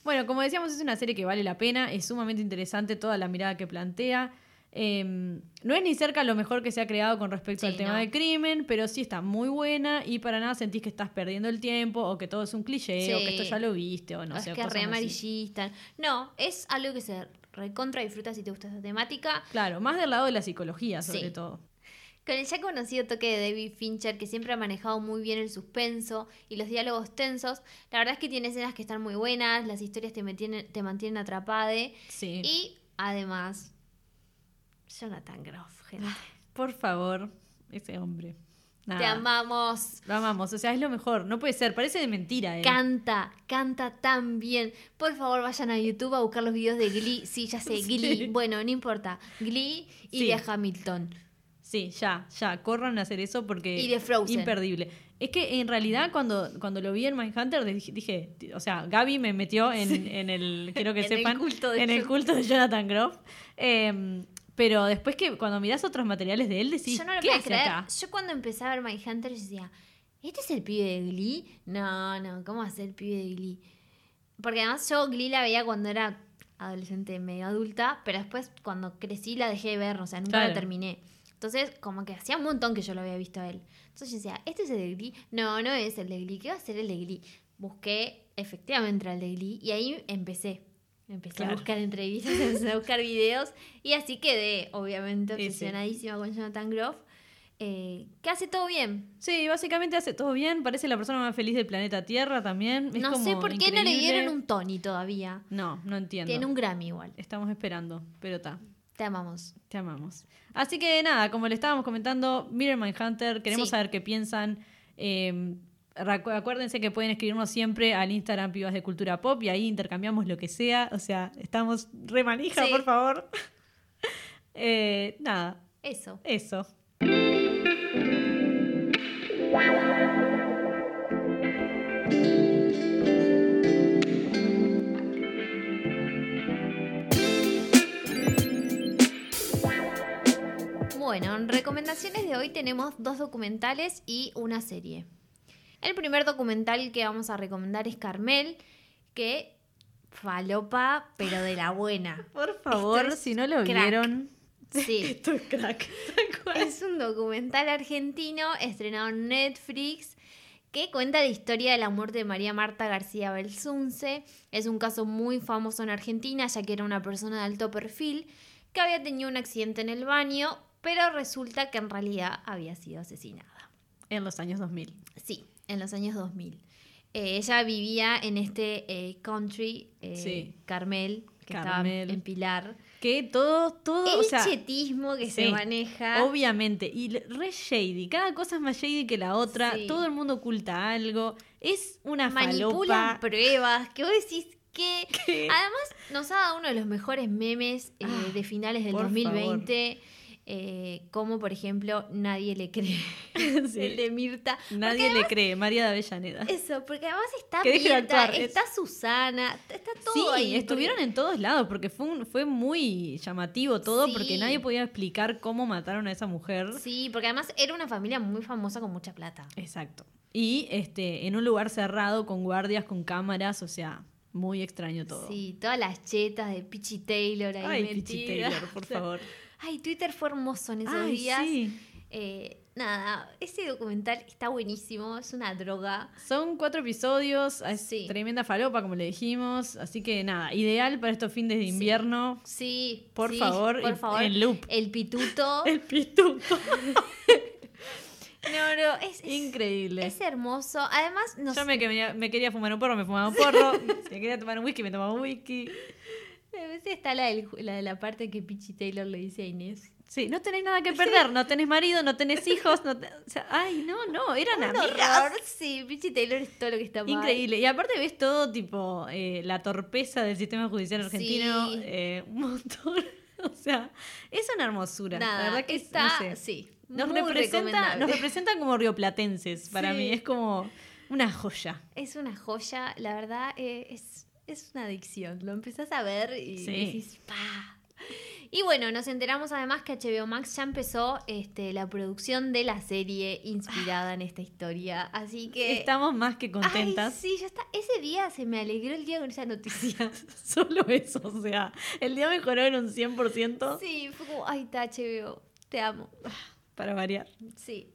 Bueno, como decíamos, es una serie que vale la pena, es sumamente interesante toda la mirada que plantea. Eh, no es ni cerca lo mejor que se ha creado con respecto Sí, al tema no. del crimen, pero sí está muy buena y para nada sentís que estás perdiendo el tiempo o que todo es un cliché o que esto ya lo viste o no No es sé. que re así. amarillista. No, es algo que se recontra disfruta si te gusta esta temática. Claro, más del lado de la psicología, sobre Sí. todo. Con el ya conocido toque de David Fincher, que siempre ha manejado muy bien el suspenso y los diálogos tensos, la verdad es que tiene escenas que están muy buenas, las historias te mantienen, te mantienen atrapade Sí. y además, Jonathan Groff, gente. Por favor, ese hombre. Nada, Te amamos. Lo amamos, o sea, es lo mejor. No puede ser, parece de mentira, ¿eh? Canta, canta tan bien. Por favor, vayan a YouTube a buscar los videos de Glee. Sí, ya sé, Sí. Glee. Bueno, no importa. Glee y Sí. de Hamilton. Sí, ya, ya, corran a hacer eso porque Y de Frozen. imperdible. Es que en realidad cuando, cuando lo vi en Mindhunter dije, dije, o sea, Gaby me metió en, en el, quiero que En el sepan, culto de en el culto de Jonathan Groff. Eh, pero después que cuando mirás otros materiales de él decís, yo no lo ¿qué hace creer. acá? Yo cuando empecé a ver My Hunter yo decía, ¿este es el pibe de Glee? No, no, ¿cómo va a ser el pibe de Glee? Porque además yo Glee la veía cuando era adolescente, medio adulta, pero después cuando crecí la dejé de ver, o sea, nunca Claro. la terminé. Entonces, como que hacía un montón que yo lo había visto a él. Entonces yo decía, ¿este es el de Glee? No, no es el de Glee. ¿Qué va a ser el de Glee? Busqué, efectivamente, era el de Glee. Y ahí empecé. Empecé Claro. a buscar entrevistas, empecé a buscar videos. Y así quedé, obviamente, Sí, sí. obsesionadísima con Jonathan Groff. eh, que hace todo bien. Sí, básicamente hace todo bien. Parece la persona más feliz del planeta Tierra también. Es no sé por qué no le dieron un Tony todavía. No, no entiendo. Tiene un Grammy igual. Estamos esperando, pero está. Te amamos. Te amamos. Así que nada, como le estábamos comentando, miren Mindhunter, queremos Sí. saber qué piensan. Eh, acuérdense que pueden escribirnos siempre al Instagram Pibas de Cultura Pop y ahí intercambiamos lo que sea. O sea, estamos re manija, Sí. por favor. Eh, nada, Eso. eso. Bueno, en recomendaciones de hoy tenemos dos documentales y una serie. El primer documental que vamos a recomendar es Carmel, que falopa, pero de la buena. Por favor, es si no lo crack. vieron, Sí. esto es crack. Es un documental argentino estrenado en Netflix que cuenta la historia de la muerte de María Marta García Belsunce. Es un caso muy famoso en Argentina, ya que era una persona de alto perfil que había tenido un accidente en el baño, pero resulta que en realidad había sido asesinada. En los años 2000. Sí, en los años 2000. Eh, ella vivía en este eh, country, eh, Sí. Carmel, que Carmel. estaba en Pilar. Que todo, todo, El o sea, chetismo que se maneja. Obviamente, y re shady, cada cosa es más shady que la otra, Sí. todo el mundo oculta algo, es una manipulan falopa. pruebas, que vos decís que... que- Además, nos ha dado uno de los mejores memes eh, Ah, de finales del por 2020, eh, como por ejemplo, nadie le cree, Sí. el de Mirta. Nadie le cree, María de Avellaneda. Eso, porque además está Mirta, está Susana, está todo Sí, ahí. estuvieron porque- en todos lados porque fue, un- fue muy llamativo todo Sí. porque nadie podía explicar cómo mataron a esa mujer. Sí, porque además era una familia muy famosa con mucha plata. Exacto. Y este, en un lugar cerrado, con guardias, con cámaras, o sea, muy extraño todo. Sí, todas las chetas de Pichi Taylor ahí Ay, Pichi. Taylor, por favor. Ay, Twitter fue hermoso en esos Ay, días. sí. Eh, nada, ese documental está buenísimo, es una droga. Son cuatro episodios, es Sí. tremenda falopa, como le dijimos. Así que nada, ideal para estos fines de invierno. Sí, Por sí, favor, por favor. en loop. El pituto. El pituto. No, no, es, es, Increíble. es hermoso. Además, no Yo sé, me, quería- me quería fumar un porro, me fumaba un porro. si me quería tomar un whisky, me tomaba un whisky. A veces está la, del- la de la parte que Pichi Taylor le dice a Inés. Sí, no tenés nada que perder, no tenés marido, no tenés hijos, no te- o sea, ay, no, no, eran Un amigas. horror. Sí, Pichi Taylor es todo lo que está mal. Increíble. Y aparte ves todo tipo eh, la torpeza del sistema judicial argentino, Sí. eh, un montón. O sea, es una hermosura. Nada, la verdad que es- está, no sé. sí. Nos muy representa, nos representan como rioplatenses para Sí. mí. Es como una joya. Es una joya, la verdad, eh, es, es una adicción. Lo empezás a ver y Sí. decís, ¡pa! Y bueno, nos enteramos además que HBO Max ya empezó este, la producción de la serie inspirada en esta historia. Así que. Estamos más que contentas. Ay, sí, ya está. Ese día se me alegró el día con esa noticia. Solo eso, o sea, el día mejoró en un 100% Sí, fue como, ay, está HBO, te amo. para variar. Sí.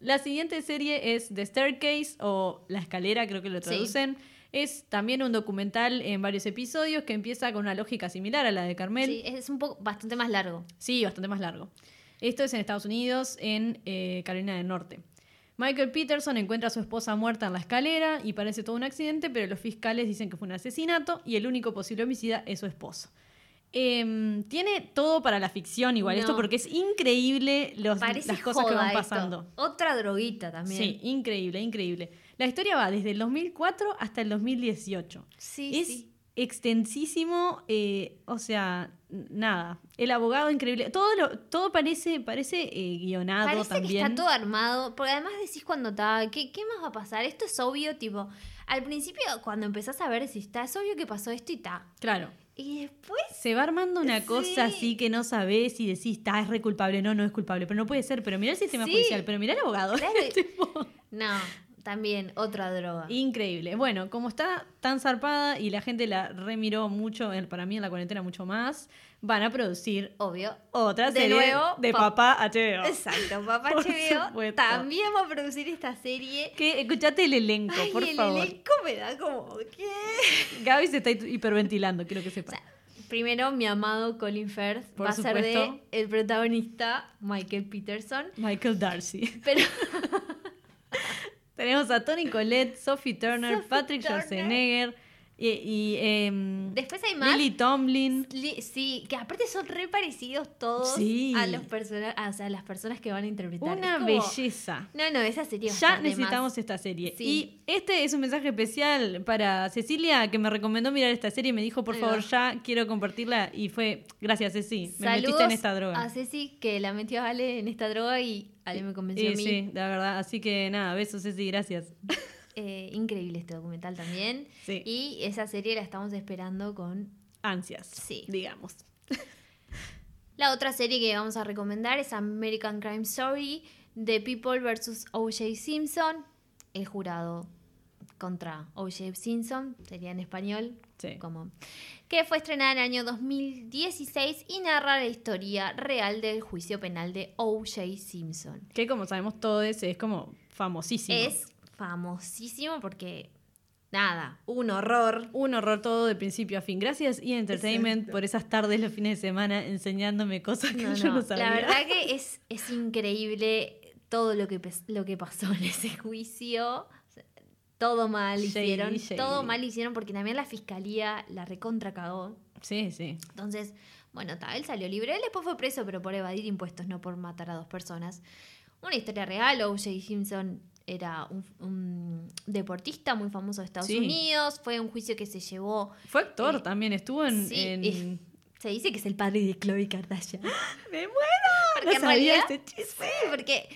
La siguiente serie es The Staircase o La Escalera, creo que lo Sí. Es también un documental en varios episodios que empieza con una lógica similar a la de Carmel. Sí, es un poco bastante más largo. Sí, bastante más largo. Esto es en Estados Unidos, en eh, Carolina del Norte. Michael Peterson encuentra a su esposa muerta en la escalera y parece todo un accidente, pero los fiscales dicen que fue un asesinato y el único posible homicida es su esposo. Em, tiene todo para la ficción igual No. esto porque es increíble los- las cosas que van esto. pasando. Otra droguita también. Sí, increíble, increíble. La historia va desde el 2004 hasta el 2018. Sí, es sí. extensísimo, eh, o sea, nada. El abogado increíble. Todo lo, todo parece, parece eh, guionado Parece también. que está todo armado, porque además decís cuando está, ¿qué, ¿qué más va a pasar? Esto es obvio, tipo, al principio cuando empezás a ver si está, es obvio que pasó esto y está. Claro. Y después, Se va armando una Sí. cosa así que no sabes y decís, está, es re culpable, no, no es culpable, pero no puede ser, pero mira el sistema Sí. judicial, pero mira el abogado. Claro. Tipo, no, también otra droga. Increíble. Bueno, como está tan zarpada y la gente la remiró mucho, para mí en la cuarentena mucho más, van a producir Obvio. otra De serie nuevo, de pa- papá HBO. Exacto, papá Por HBO supuesto. también va a producir esta serie. Que escuchate el elenco, Ay, por el favor. elenco me da como, ¿qué? Gaby se está hi- hiperventilando, quiero que O sepa. sea, primero mi amado Colin Firth Por va a ser de supuesto. el protagonista Michael Peterson. Michael Darcy. Pero Tenemos a Tony Collette, Sophie Turner, Sophie Patrick Turner. Schwarzenegger y, y, em, después hay más. Lily Tomlin. Li- Sí, que aparte son re parecidos todos Sí. a los o sea, a las personas que van a interpretar. Una como- belleza. No, no, esa sería Ya necesitamos esta serie. Sí. Y este es un mensaje especial para Cecilia, que me recomendó mirar esta serie y me dijo, por favor, ya quiero compartirla. Y fue, gracias, Ceci, me Saludos metiste en esta droga. a Ceci que la metió a Ale en esta droga y Ale me convenció Y a mí. sí, la verdad. Así que nada, besos, Ceci, gracias. Eh, increíble este documental también. Sí. Y esa serie la estamos esperando con... Ansias, Sí. digamos. La otra serie que vamos a recomendar es American Crime Story, The People vs. O.J. Simpson, el jurado contra O.J. Simpson, sería en español, Sí. como que fue estrenada en el año 2016 y narra la historia real del juicio penal de O.J. Simpson. Que como sabemos todos, es como famosísimo. Es famosísimo porque, nada, un horror. Un horror todo de principio a fin. Gracias y Entertainment Exacto. por esas tardes los fines de semana enseñándome cosas que No, yo no, no sabía. La verdad que es, es increíble todo lo que, lo que pasó en ese juicio. Todo mal hicieron. Todo mal hicieron porque también la fiscalía la recontra cagó. Sí, sí. Entonces, bueno, ta, él salió libre. Él después fue preso, pero por evadir impuestos, no por matar a dos personas. Una historia real. O.J. Simpson era un, un deportista muy famoso de Estados Sí. Unidos. Fue un juicio que se llevó. Fue actor Eh, también, estuvo en... sí, en- Se dice que es el padre de Khloe Kardashian. ¡Me muero! Porque no sabía realidad- este chisme. Sí, porque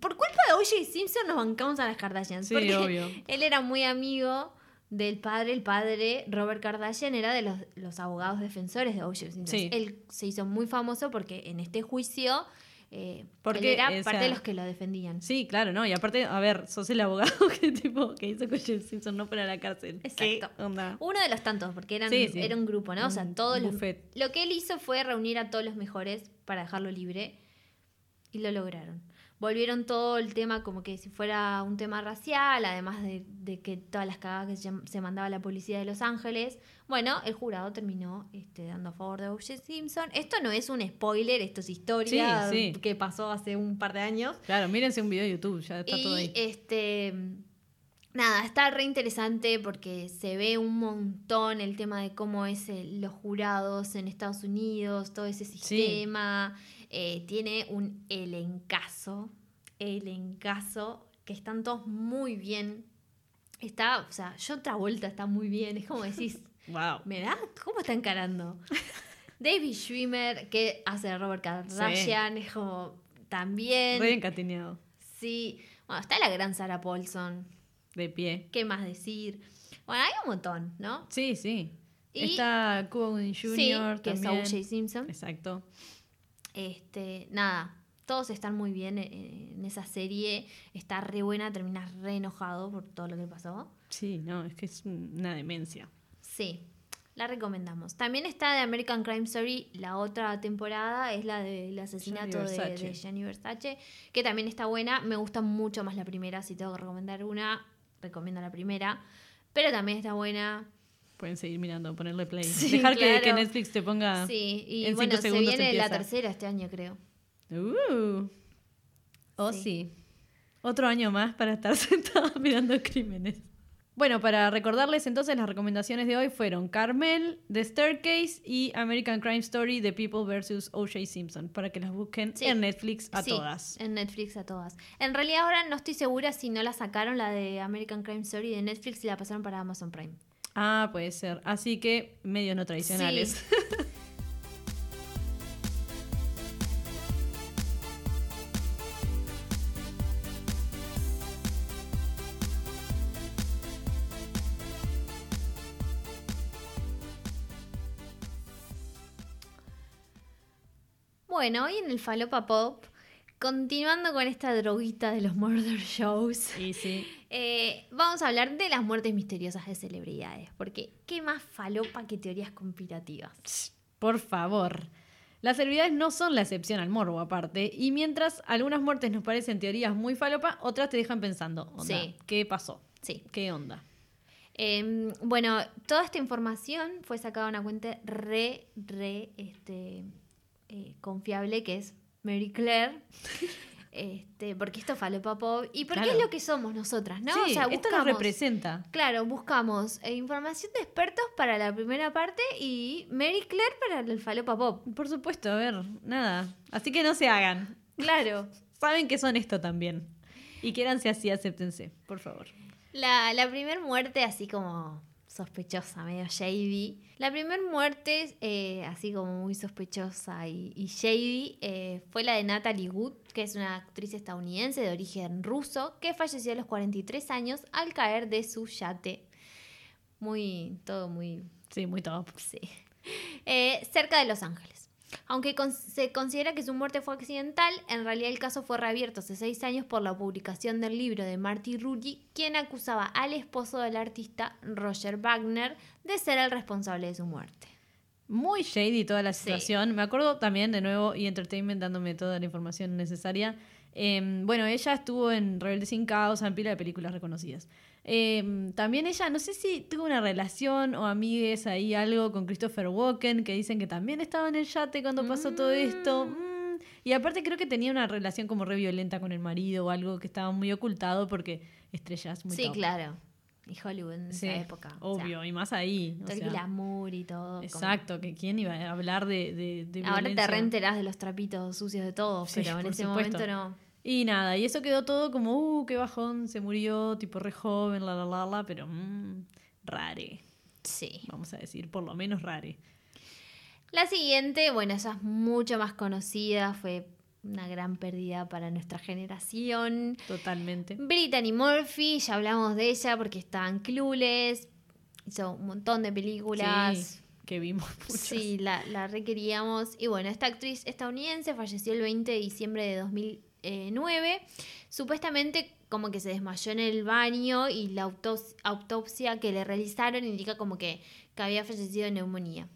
por culpa de O.J. Simpson nos bancamos a las Kardashians. Sí, porque obvio. Él era muy amigo del padre. El padre, Robert Kardashian, era de los, los abogados defensores de O.J. Simpson. Sí. Él se hizo muy famoso porque en este juicio eh, Porque, él era parte de los que lo defendían. Sí, claro, ¿no? Y aparte, a ver, sos el abogado que tipo que hizo que J. Simpson no fuera a la cárcel. Exacto. ¿Qué onda? Uno de los tantos, porque eran, Sí, sí. era un grupo, ¿no? O sea, todos los. Lo que él hizo fue reunir a todos los mejores para dejarlo libre y lo lograron. Volvieron todo el tema como que si fuera un tema racial, además de, de que todas las cagadas que se, mandaba la policía de Los Ángeles. Bueno, el jurado terminó este, dando a favor de O.J. Simpson. Esto no es un spoiler, esto es historia Sí, sí. que pasó hace un par de años. Claro, mírense un video de YouTube, ya está y todo ahí. este nada, está re interesante porque se ve un montón el tema de cómo es el- los jurados en Estados Unidos, todo ese sistema. Eh, tiene un elencazo, elencazo, que están todos muy bien. Está, o sea, yo otra vuelta está muy bien. Es como decís, Wow. ¿me da? ¿Cómo está encarando? David Schwimmer, que hace Robert Kardashian, es como también. Re encatineado. Sí, bueno, está la gran Sarah Paulson. De pie. ¿Qué más decir? Bueno, hay un montón, ¿no? Sí, sí. Y- Está Cuba Gooding sí, Jr. que también. es O.J. Simpson. Exacto. Este, nada, todos están muy bien en, en esa serie. Está re buena, terminas re enojado por todo lo que pasó. Sí, no, es que es una demencia. Sí, la recomendamos. También está de American Crime Story, la otra temporada es la del asesinato Gianni de, de Gianni Versace, que también está buena. Me gusta mucho más la primera, si tengo que recomendar una, recomiendo la primera. Pero también está buena. Pueden seguir mirando, ponerle play. Sí, Dejar que-. Netflix te ponga. Sí, y en bueno, cinco se viene la tercera este año, creo. Uh. Oh, Sí. sí. Otro año más para estar sentada mirando crímenes. Bueno, para recordarles entonces las recomendaciones de hoy fueron Carmel, The Staircase y American Crime Story, The People vs. O.J. Simpson, para que las busquen Sí. en Netflix a Sí, todas. En Netflix a todas. En realidad ahora no estoy segura si no la sacaron la de American Crime Story de Netflix y la pasaron para Amazon Prime. Ah, puede ser. Así que medios no tradicionales. Bueno, hoy en el Falopa Pop, continuando con esta droguita de los murder shows, sí. eh, vamos a hablar de las muertes misteriosas de celebridades. Porque, ¿qué más falopa que teorías conspirativas? Por favor. Las celebridades no son la excepción al morbo, aparte. Y mientras algunas muertes nos parecen teorías muy falopa, otras te dejan pensando, onda, Sí. ¿qué pasó? Sí. ¿Qué onda? Em, bueno, toda esta información fue sacada de una cuenta re, re este, eh, confiable que es Mary Claire. Este, porque esto falopa pop y porque Claro. es lo que somos nosotras, ¿no? Sí, o sea, esto nos representa. Claro, buscamos eh, información de expertos para la primera parte y Mary Claire para el falopa pop. Por supuesto, a ver, nada. Así que no se hagan. Claro. Saben que son esto también. Y quédanse así, acéptense, por favor. La, la primera muerte, así como sospechosa, medio shady. La primera muerte, eh, así como muy sospechosa y, y shady, eh, fue la de Natalie Wood, que es una actriz estadounidense de origen ruso, que falleció a los 43 años al caer de su yate. Muy, todo muy Sí, muy top. Sí. Eh, cerca de Los Ángeles. Aunque con- se considera que su muerte fue accidental, en realidad el caso fue reabierto hace seis años por la publicación del libro de Marty Ruggi, quien acusaba al esposo del artista Roger Wagner de ser el responsable de su muerte. Muy shady toda la Sí. situación. Me acuerdo también de nuevo y Entertainment dándome toda la información necesaria. Eh, bueno, ella estuvo en Rebelde sin Causa, en pila de películas reconocidas. Eh, también ella, no sé si tuvo una relación o amigues ahí, algo con Christopher Walken, que dicen que también estaba en el yate cuando pasó todo esto. Mm, Y aparte creo que tenía una relación como re violenta con el marido o algo que estaba muy ocultado porque estrellas muy sí, top. claro. Y Hollywood en Sí, esa época. o sea, Obvio, y más ahí. o el glamour y todo. como- Exacto, que quién iba a hablar de, de, de Ahora te violencia? reenterás de los trapitos sucios de todo, Sí, pero en ese supuesto. momento no. Y nada, y eso quedó todo como, uh, qué bajón, se murió, tipo re joven, la la la la, pero mmm, rare, Sí. vamos a decir, por lo menos rare. La siguiente, bueno, esa es mucho más conocida, fue una gran pérdida para nuestra generación. Totalmente. Brittany Murphy, ya hablamos de ella porque está en Clueless, hizo un montón de películas. Sí, que vimos muchos. Sí, la, la requeríamos. Y bueno, esta actriz estadounidense falleció el 20 de diciembre de 2009. Supuestamente como que se desmayó en el baño y la autos- autopsia que le realizaron indica como que, que había fallecido de neumonía.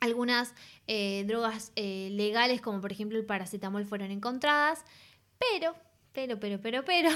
Algunas eh, drogas eh, legales, como por ejemplo el paracetamol, fueron encontradas, pero, pero, pero, pero, pero,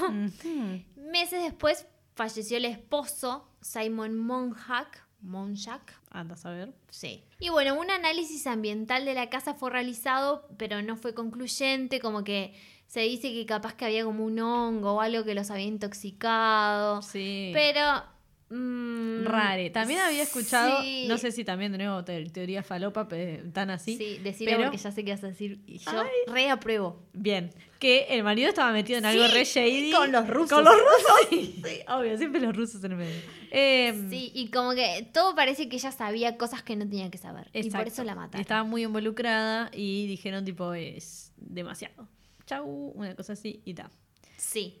meses después falleció el esposo, Simon Monjack, Monjack, Anda a saber. Sí. Y bueno, un análisis ambiental de la casa fue realizado, pero no fue concluyente, como que se dice que capaz que había como un hongo o algo que los había intoxicado. Sí. Pero... mm, Rare. También había escuchado, sí. no sé si también de nuevo te- teoría falopa, pero tan así. Sí, decirlo pero- porque ya sé qué vas a decir y yo reapruebo. Bien, que el marido estaba metido en algo Sí, re shady. con los rusos. Con los rusos. Sí, obvio, siempre los rusos en el medio. Eh, Sí, y como que todo parece que ella sabía cosas que no tenía que saber. Y por eso la mataron. Estaba muy involucrada y dijeron tipo es demasiado. Chau, una cosa así y ta. Sí.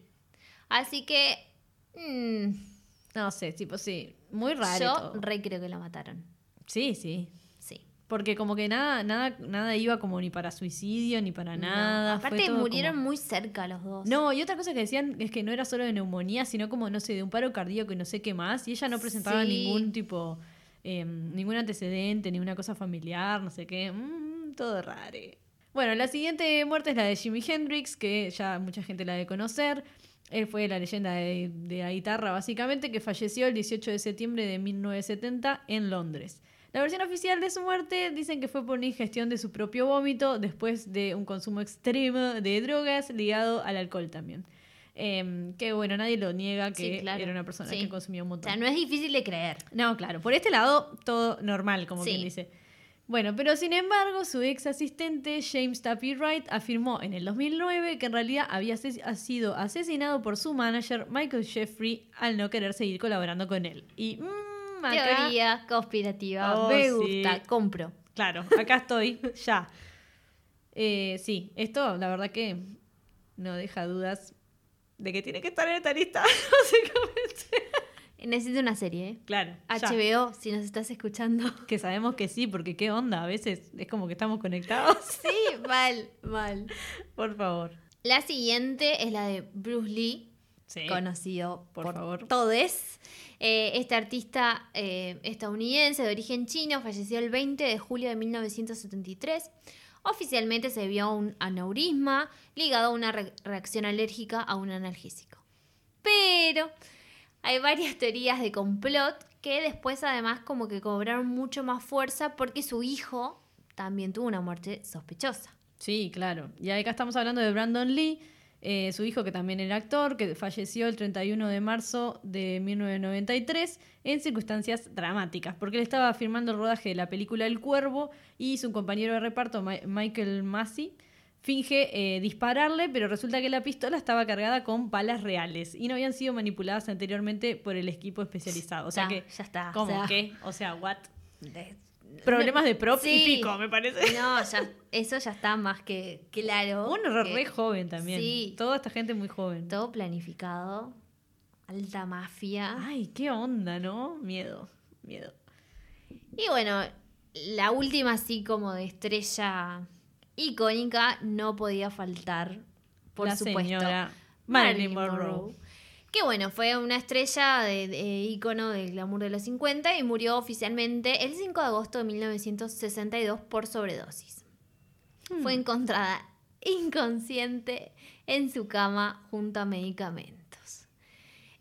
Así que... mm, No sé, tipo sí, muy raro. yo todo. re creo que la mataron. Sí, sí. Sí. Porque como que nada, nada, nada iba como ni para suicidio ni para No, nada. Aparte murieron como- muy cerca los dos. No, y otra cosa que decían es que no era solo de neumonía, sino como, no sé, de un paro cardíaco y no sé qué más. Y ella no presentaba Sí. ningún tipo, eh, ningún antecedente, ninguna cosa familiar, no sé qué. Mm, todo raro. Bueno, la siguiente muerte es la de Jimi Hendrix, que ya mucha gente la debe conocer. Él fue la leyenda de, de la guitarra, básicamente, que falleció el 18 de septiembre de 1970 en Londres. La versión oficial de su muerte dicen que fue por una ingestión de su propio vómito después de un consumo extremo de drogas ligado al alcohol también. Em, que bueno, nadie lo niega que Sí, claro. era una persona Sí. que consumía un O montón. sea, no es difícil de creer. No, claro, por este lado todo normal, como Sí. quien dice. Bueno, pero sin embargo, su ex asistente James Tappy Wright afirmó en el 2009 que en realidad había sido asesinado por su manager Michael Jeffrey al no querer seguir colaborando con él. Y mm, acá- Teoría conspirativa. Oh, Me sí. gusta. Compro. Claro, acá estoy, ya. Eh, sí, esto la verdad que no deja dudas de que tiene que estar en esta lista, básicamente. Necesito una serie, ¿eh? Claro, ya. HBO, si nos estás escuchando. Que sabemos que sí, porque qué onda, a veces es como que estamos conectados. Sí, mal, mal. Por favor. La siguiente es la de Bruce Lee, Sí. conocido por por, favor. todos. Eh, este artista eh, estadounidense de origen chino falleció el 20 de julio de 1973. Oficialmente se vio un aneurisma ligado a una re- reacción alérgica a un analgésico. Pero hay varias teorías de complot que después además como que cobraron mucho más fuerza porque su hijo también tuvo una muerte sospechosa. Sí, claro. Y acá estamos hablando de Brandon Lee, eh, su hijo que también era actor, que falleció el 31 de marzo de 1993 en circunstancias dramáticas, porque él estaba firmando el rodaje de la película El Cuervo y su compañero de reparto, Michael Massey, finge eh, dispararle, pero resulta que la pistola estaba cargada con balas reales y no habían sido manipuladas anteriormente por el equipo especializado. O sea Ya, que, ya está, ¿Cómo? o sea- ¿Qué? O sea, ¿what? De- Problemas de prop y pico, me parece. No, ya, eso ya está más que claro. Un error que re joven también. Sí. Toda esta gente muy joven. Todo planificado. Alta mafia. Ay, qué onda, ¿no? Miedo, miedo. Y bueno, la última así como de estrella icónica no podía faltar, por la supuesto. señora Marilyn Monroe. Que bueno, fue una estrella de, de ícono del glamour de los 50 y murió oficialmente el 5 de agosto de 1962 por sobredosis. Hmm. Fue encontrada inconsciente en su cama junto a medicamentos.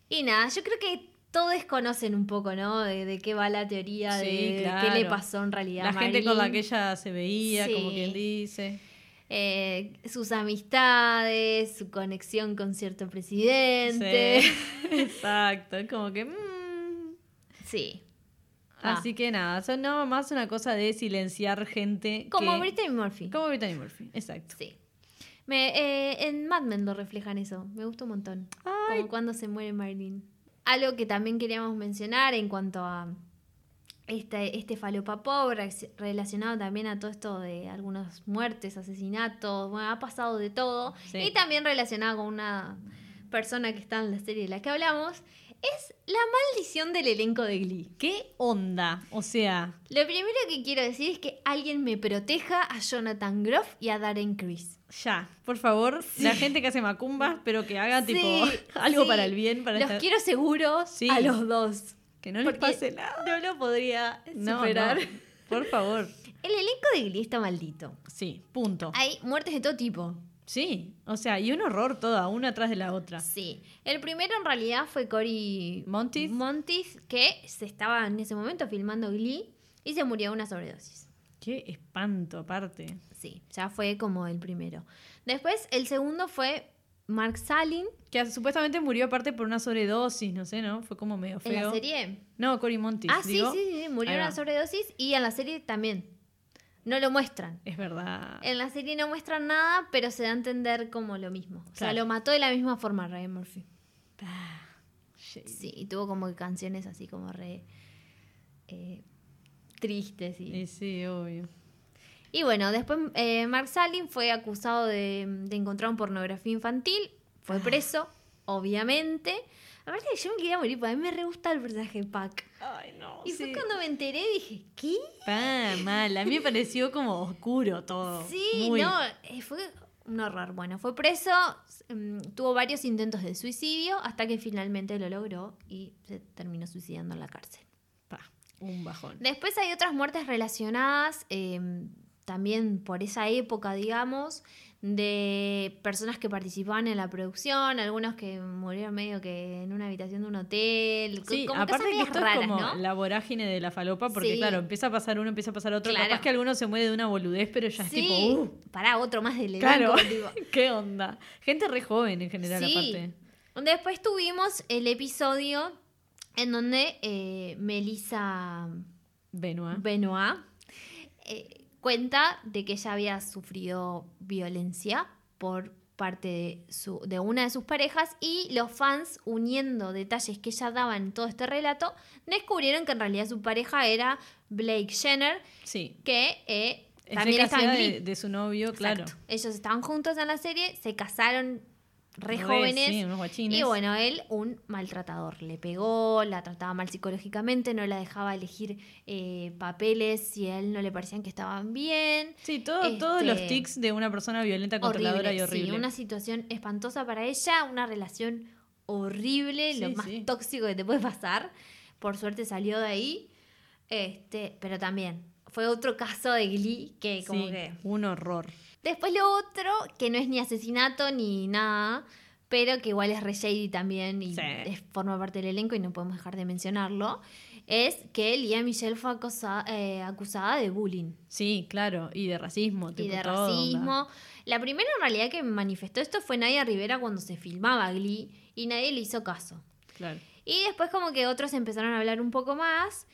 Y nada, yo creo que todos conocen un poco, ¿no? De, de qué va la teoría, de, qué le pasó en realidad La a gente con la que ella se veía, como quien dice. Eh, sus amistades, su conexión con cierto presidente. Sí. Exacto, es como que... mm. Sí. Ah. Así que nada, son no más una cosa de silenciar gente. Como que- Brittany Murphy. Como Brittany Murphy, exacto. Sí. Me, eh, en Mad Men lo reflejan eso. Me gusta un montón. Ay. Como cuando se muere Marilyn. Algo que también queríamos mencionar en cuanto a este, este falopa pop re- relacionado también a todo esto de algunas muertes, asesinatos, bueno, ha pasado de todo. Sí. Y también relacionado con una persona que está en la serie de la que hablamos, es la maldición del elenco de Glee. ¿Qué onda? O sea, Lo primero que quiero decir es que alguien me proteja a Jonathan Groff y a Darren Criss. Ya, por favor, la gente que hace macumbas, pero que haga tipo algo sí. para el bien, para Los estar- quiero seguros Sí. a los dos. que no les pase nada. No lo podría No, superar. no, por favor. El elenco de Glee está maldito. Sí, punto. Hay muertes de todo tipo. Sí, o sea, y un horror toda, una atrás de la otra. Sí. El primero en realidad fue Cory Monteith. Monteith, que se estaba en ese momento filmando Glee y se murió de una sobredosis. Qué espanto, aparte. Sí, ya fue como el primero. Después, el segundo fue Mark Salin Que supuestamente murió aparte por una sobredosis, no sé, ¿no? Fue como medio en la feo. serie. No, Cory Monteith, Ah, sí, digo. sí, sí, murió va. una sobredosis y en la serie también. No lo muestran. Es verdad. En la serie no muestran nada, pero se da a entender como lo mismo. O sea, lo mató de la misma forma Ryan Murphy. Ah. Sí, y tuvo como canciones así como re eh, tristes. Y... Y sí, obvio. Y bueno, después eh, Mark Salin fue acusado de, de encontrar un pornografía infantil. Fue Ah. preso, obviamente. Aparte que yo me quería morir, porque a mí me re gusta el personaje Pac. Ay, no. Y fue cuando me enteré, dije, ¿qué? Ah, mal. A mí me pareció como oscuro todo. Sí, Muy- no, eh, fue un horror. Bueno, fue preso, mm, tuvo varios intentos de suicidio hasta que finalmente lo logró y se terminó suicidando en la cárcel. Pa, un bajón. Después hay otras muertes relacionadas, eh, también por esa época, digamos, de personas que participaban en la producción, algunos que murieron medio que en una habitación de un hotel, Sí, como aparte que esto raras, es como ¿no? la vorágine de la falopa, porque Sí. claro, empieza a pasar uno, empieza a pasar otro. Claro. Capaz que alguno se muere de una boludez, pero ya es tipo, uh, para otro más del claro, tipo. ¿qué onda? Gente re joven en general, Sí. aparte. Después tuvimos el episodio en donde eh, Melissa Benoit. Benoit eh, cuenta de que ella había sufrido violencia por parte de, su, de una de sus parejas y los fans, uniendo detalles que ella daba en todo este relato, descubrieron que en realidad su pareja era Blake Jenner, sí. que eh, Es también está en de, de su novio, claro. Ellos estaban juntos en la serie, se casaron re, Re, jóvenes. sí, unos guachines. Y bueno, él, un maltratador. Le pegó, la trataba mal psicológicamente, no la dejaba elegir eh, papeles si a él no le parecían que estaban bien. Sí, todo, todos Este, los tics de una persona violenta, controladora y Sí, horrible. una situación espantosa para ella, una relación horrible, lo Sí, más sí. tóxico que te puede pasar. Por suerte salió de ahí. Este, pero también fue otro caso de Glee que como Sí, que un horror. Después lo otro, que no es ni asesinato ni nada, pero que igual es re shady también y Sí. es- forma parte del elenco y no podemos dejar de mencionarlo, es que Lía Michelle fue acosa- eh, acusada de bullying Sí, claro, y de racismo. y tipo, de todo, onda. racismo. La primera en realidad que manifestó esto fue Nadia Rivera cuando se filmaba Glee y nadie le hizo caso. Claro. Y después como que otros empezaron a hablar un poco más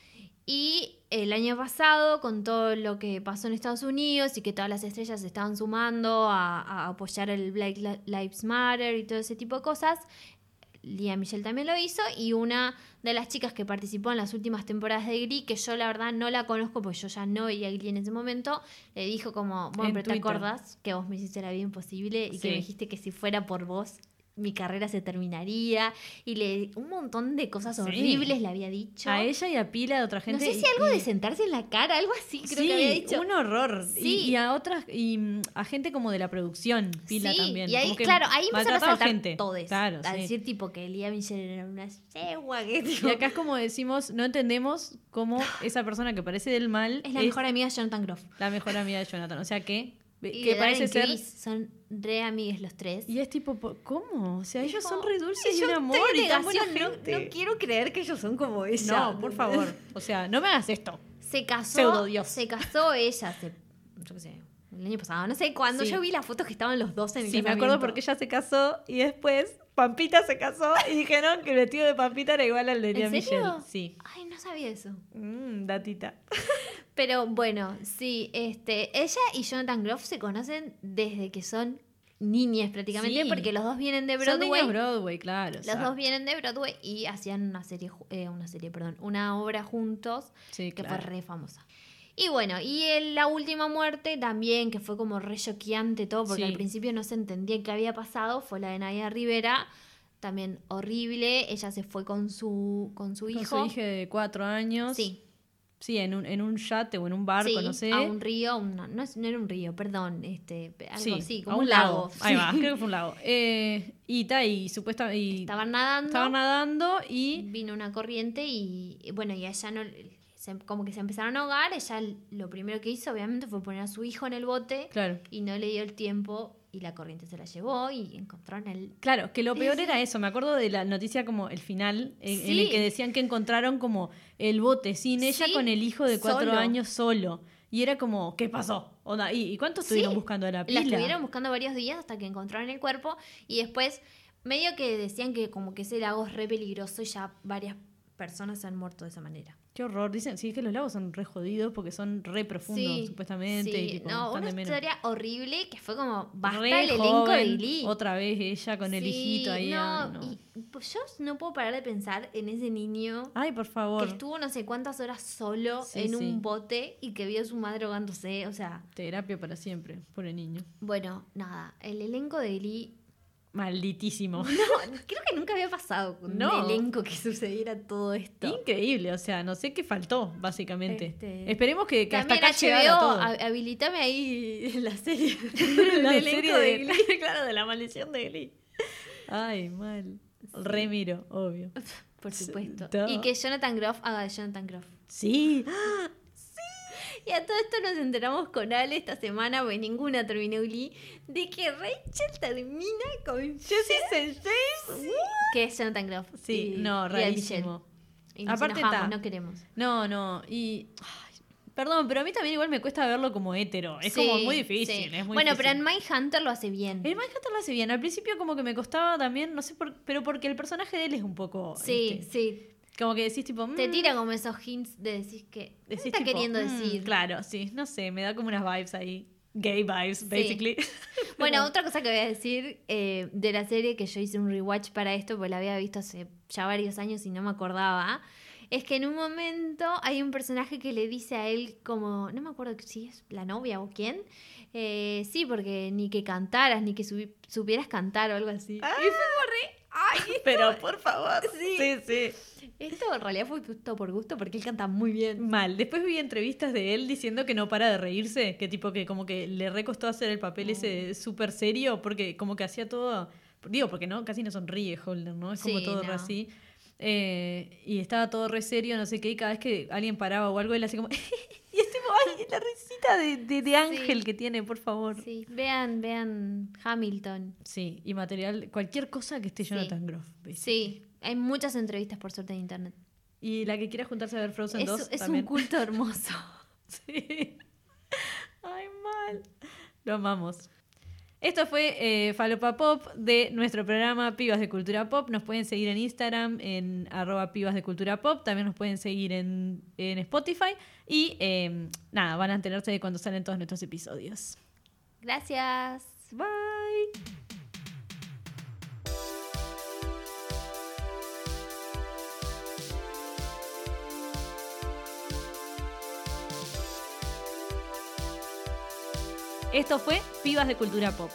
y el año pasado con todo lo que pasó en Estados Unidos y que todas las estrellas se estaban sumando a, a apoyar el Black Li- Lives Matter y todo ese tipo de cosas, Lía Michelle también lo hizo y una de las chicas que participó en las últimas temporadas de Glee, que yo la verdad no la conozco porque yo ya no veía Glee en ese momento, le dijo como, bueno, En pero te acordás que vos me hiciste la vida imposible y Sí. que me dijiste que si fuera por vos mi carrera se terminaría y le un montón de cosas Sí. horribles le había dicho. A ella y a pila de otra no gente. sé si y- algo y- de sentarse en la cara, algo así creo sí, que había dicho. un horror. Y- Sí. Y, a otras, y a gente como de la producción, pila sí, también. y ahí, Como que claro, ahí empezaron a saltar gente. todos. Claro, a decir tipo que Elia Michelle era una yegua que Y acá es como decimos, no entendemos cómo esa persona que parece del mal es la mejor amiga de Jonathan Groff. la mejor amiga de Jonathan. O sea que, Y que parece ser. Son re amigues los tres. Y es tipo, po- ¿cómo? O sea, ellos son re dulces y un amor y tan buena no- gente. No, quiero creer que ellos son como ella. No, por favor. O sea, no me hagas esto. Se casó. Pseudodios. Se casó ella hace, yo qué sé, el año pasado. No sé cuándo. Sí. Yo vi las fotos que estaban los dos en el Sí, me acuerdo porque ella se casó y después Pampita se casó y dijeron que el vestido de Pampita era igual al de ¿En Michelle. Sí. Ay, no sabía eso. Mm, datita. Pero bueno, sí, este, ella y Jonathan Groff se conocen desde que son niñas prácticamente, Sí. porque los dos vienen de Son Broadway. niños Broadway, claro. Los sea, dos vienen de Broadway y hacían una serie, eh, una serie, perdón, una obra juntos Sí, que claro. fue re famosa. Y bueno, y en la última muerte también, que fue como re choqueante todo, porque Sí. al principio no se entendía qué había pasado, fue la de Nadia Rivera, también horrible, ella se fue con su, con su Con hijo. su hija de cuatro años. Sí, Sí, en un, en un yate o en un barco, sí, no sé. a un río, una- no, es- no era un río, perdón, este, algo sí, así, a como un lago. Ahí sí. va, creo que fue un lago. Eh, y ta, y supuestamente. Estaban nadando, estaban nadando y. vino una corriente y bueno, y a ella no, se- como que se empezaron a ahogar, ella lo primero que hizo obviamente fue poner a su hijo en el bote Claro. y no le dio el tiempo y la corriente se la llevó y encontraron el... Claro, que lo peor era eso. Me acuerdo de la noticia como el final, en, en el Sí. que decían que encontraron como el bote sin ella Sí, con el hijo de cuatro solo. años solo. Y era como, ¿qué pasó? Onda, ¿y, y cuánto estuvieron Sí, buscando a la La pila? estuvieron buscando varios días hasta que encontraron el cuerpo y después medio que decían que como que ese lago es re peligroso y ya varias personas se han muerto de esa manera. Qué horror. Dicen, sí, es que los lagos son re jodidos porque son re profundos, Sí, supuestamente. sí. y tipo, no, una menos. historia horrible que fue como basta Re el elenco de Glee. Otra vez ella con el hijito ahí. No, no. y, pues, yo no puedo parar de pensar en ese niño Ay, por favor. que estuvo no sé cuántas horas solo en un bote y que vio a su madre ahogándose. O sea, Terapia para siempre, pobre niño. bueno, nada, el elenco de Glee. Malditísimo. No, creo que nunca había pasado con No. un elenco que sucediera todo esto. Increíble, o sea, no sé qué faltó, básicamente. Este, Esperemos que, que hasta También acá HBO, todo. habilitame ahí la serie. la del serie elenco de, Glee. claro, de la maldición de Glee. Ay, mal. Remiro, obvio. Por supuesto. Y que Jonathan Groff haga de Jonathan Groff. Sí. Y a todo esto nos enteramos con Ale esta semana, porque ninguna terminó Glee, de que Rachel termina con Jesse Sensei, que es Jonathan Groff. Sí, y- no, rarísimo. Y nos Aparte enojamos, ta. no queremos. No, no. Y. ay, perdón, pero a mí también igual me cuesta verlo como hétero. Es Sí, como muy difícil. sí. Es muy bueno, difícil. pero en Mindhunter lo hace bien. El Mindhunter lo hace bien. Al principio como que me costaba también, no sé por pero porque el personaje de él es un poco... Sí, este, sí. Como que decís tipo... Te mm, tira como esos hints de decir que... ¿qué decís está tipo, queriendo mm, decir? Claro, sí. No sé, me da como unas vibes ahí. Gay vibes, basically. Bueno, otra cosa que voy a decir eh, de la serie que yo hice un rewatch para esto, porque la había visto hace ya varios años y no me acordaba, es que en un momento hay un personaje que le dice a él como, no me acuerdo si es la novia o quién, eh, sí, porque ni que cantaras, ni que supieras cantar o algo así. Y fue ay, Pero por favor. Sí. sí, sí. Esto en realidad fue gusto por gusto porque él canta muy bien. Mal. Después vi entrevistas de él diciendo que no para de reírse, que tipo que como que le recostó hacer el papel ese súper serio, porque como que hacía todo, digo, porque no, casi no sonríe Holden, ¿no? Es como Sí, todo no. así. Eh, y estaba todo re serio, no sé qué, y cada vez que alguien paraba o algo, él así como... y es tipo Ay, la risita de, de, de ángel que tiene, por favor. Sí, vean, vean Hamilton. Sí, y material, cualquier cosa que esté Sí. Jonathan Groff. basically. Sí, hay muchas entrevistas por suerte en internet. Y la que quiera juntarse a ver Frozen Es, 2 es un culto hermoso. Sí. Ay, mal. Lo amamos. Esto fue eh, Falopa Pop de nuestro programa Pibas de Cultura Pop. Nos pueden seguir en Instagram en arroba pibas de cultura pop. También nos pueden seguir en, en Spotify. Y eh, nada, van a enterarse de cuando salen todos nuestros episodios. Gracias. Bye. Esto fue Pibas de Cultura Pop.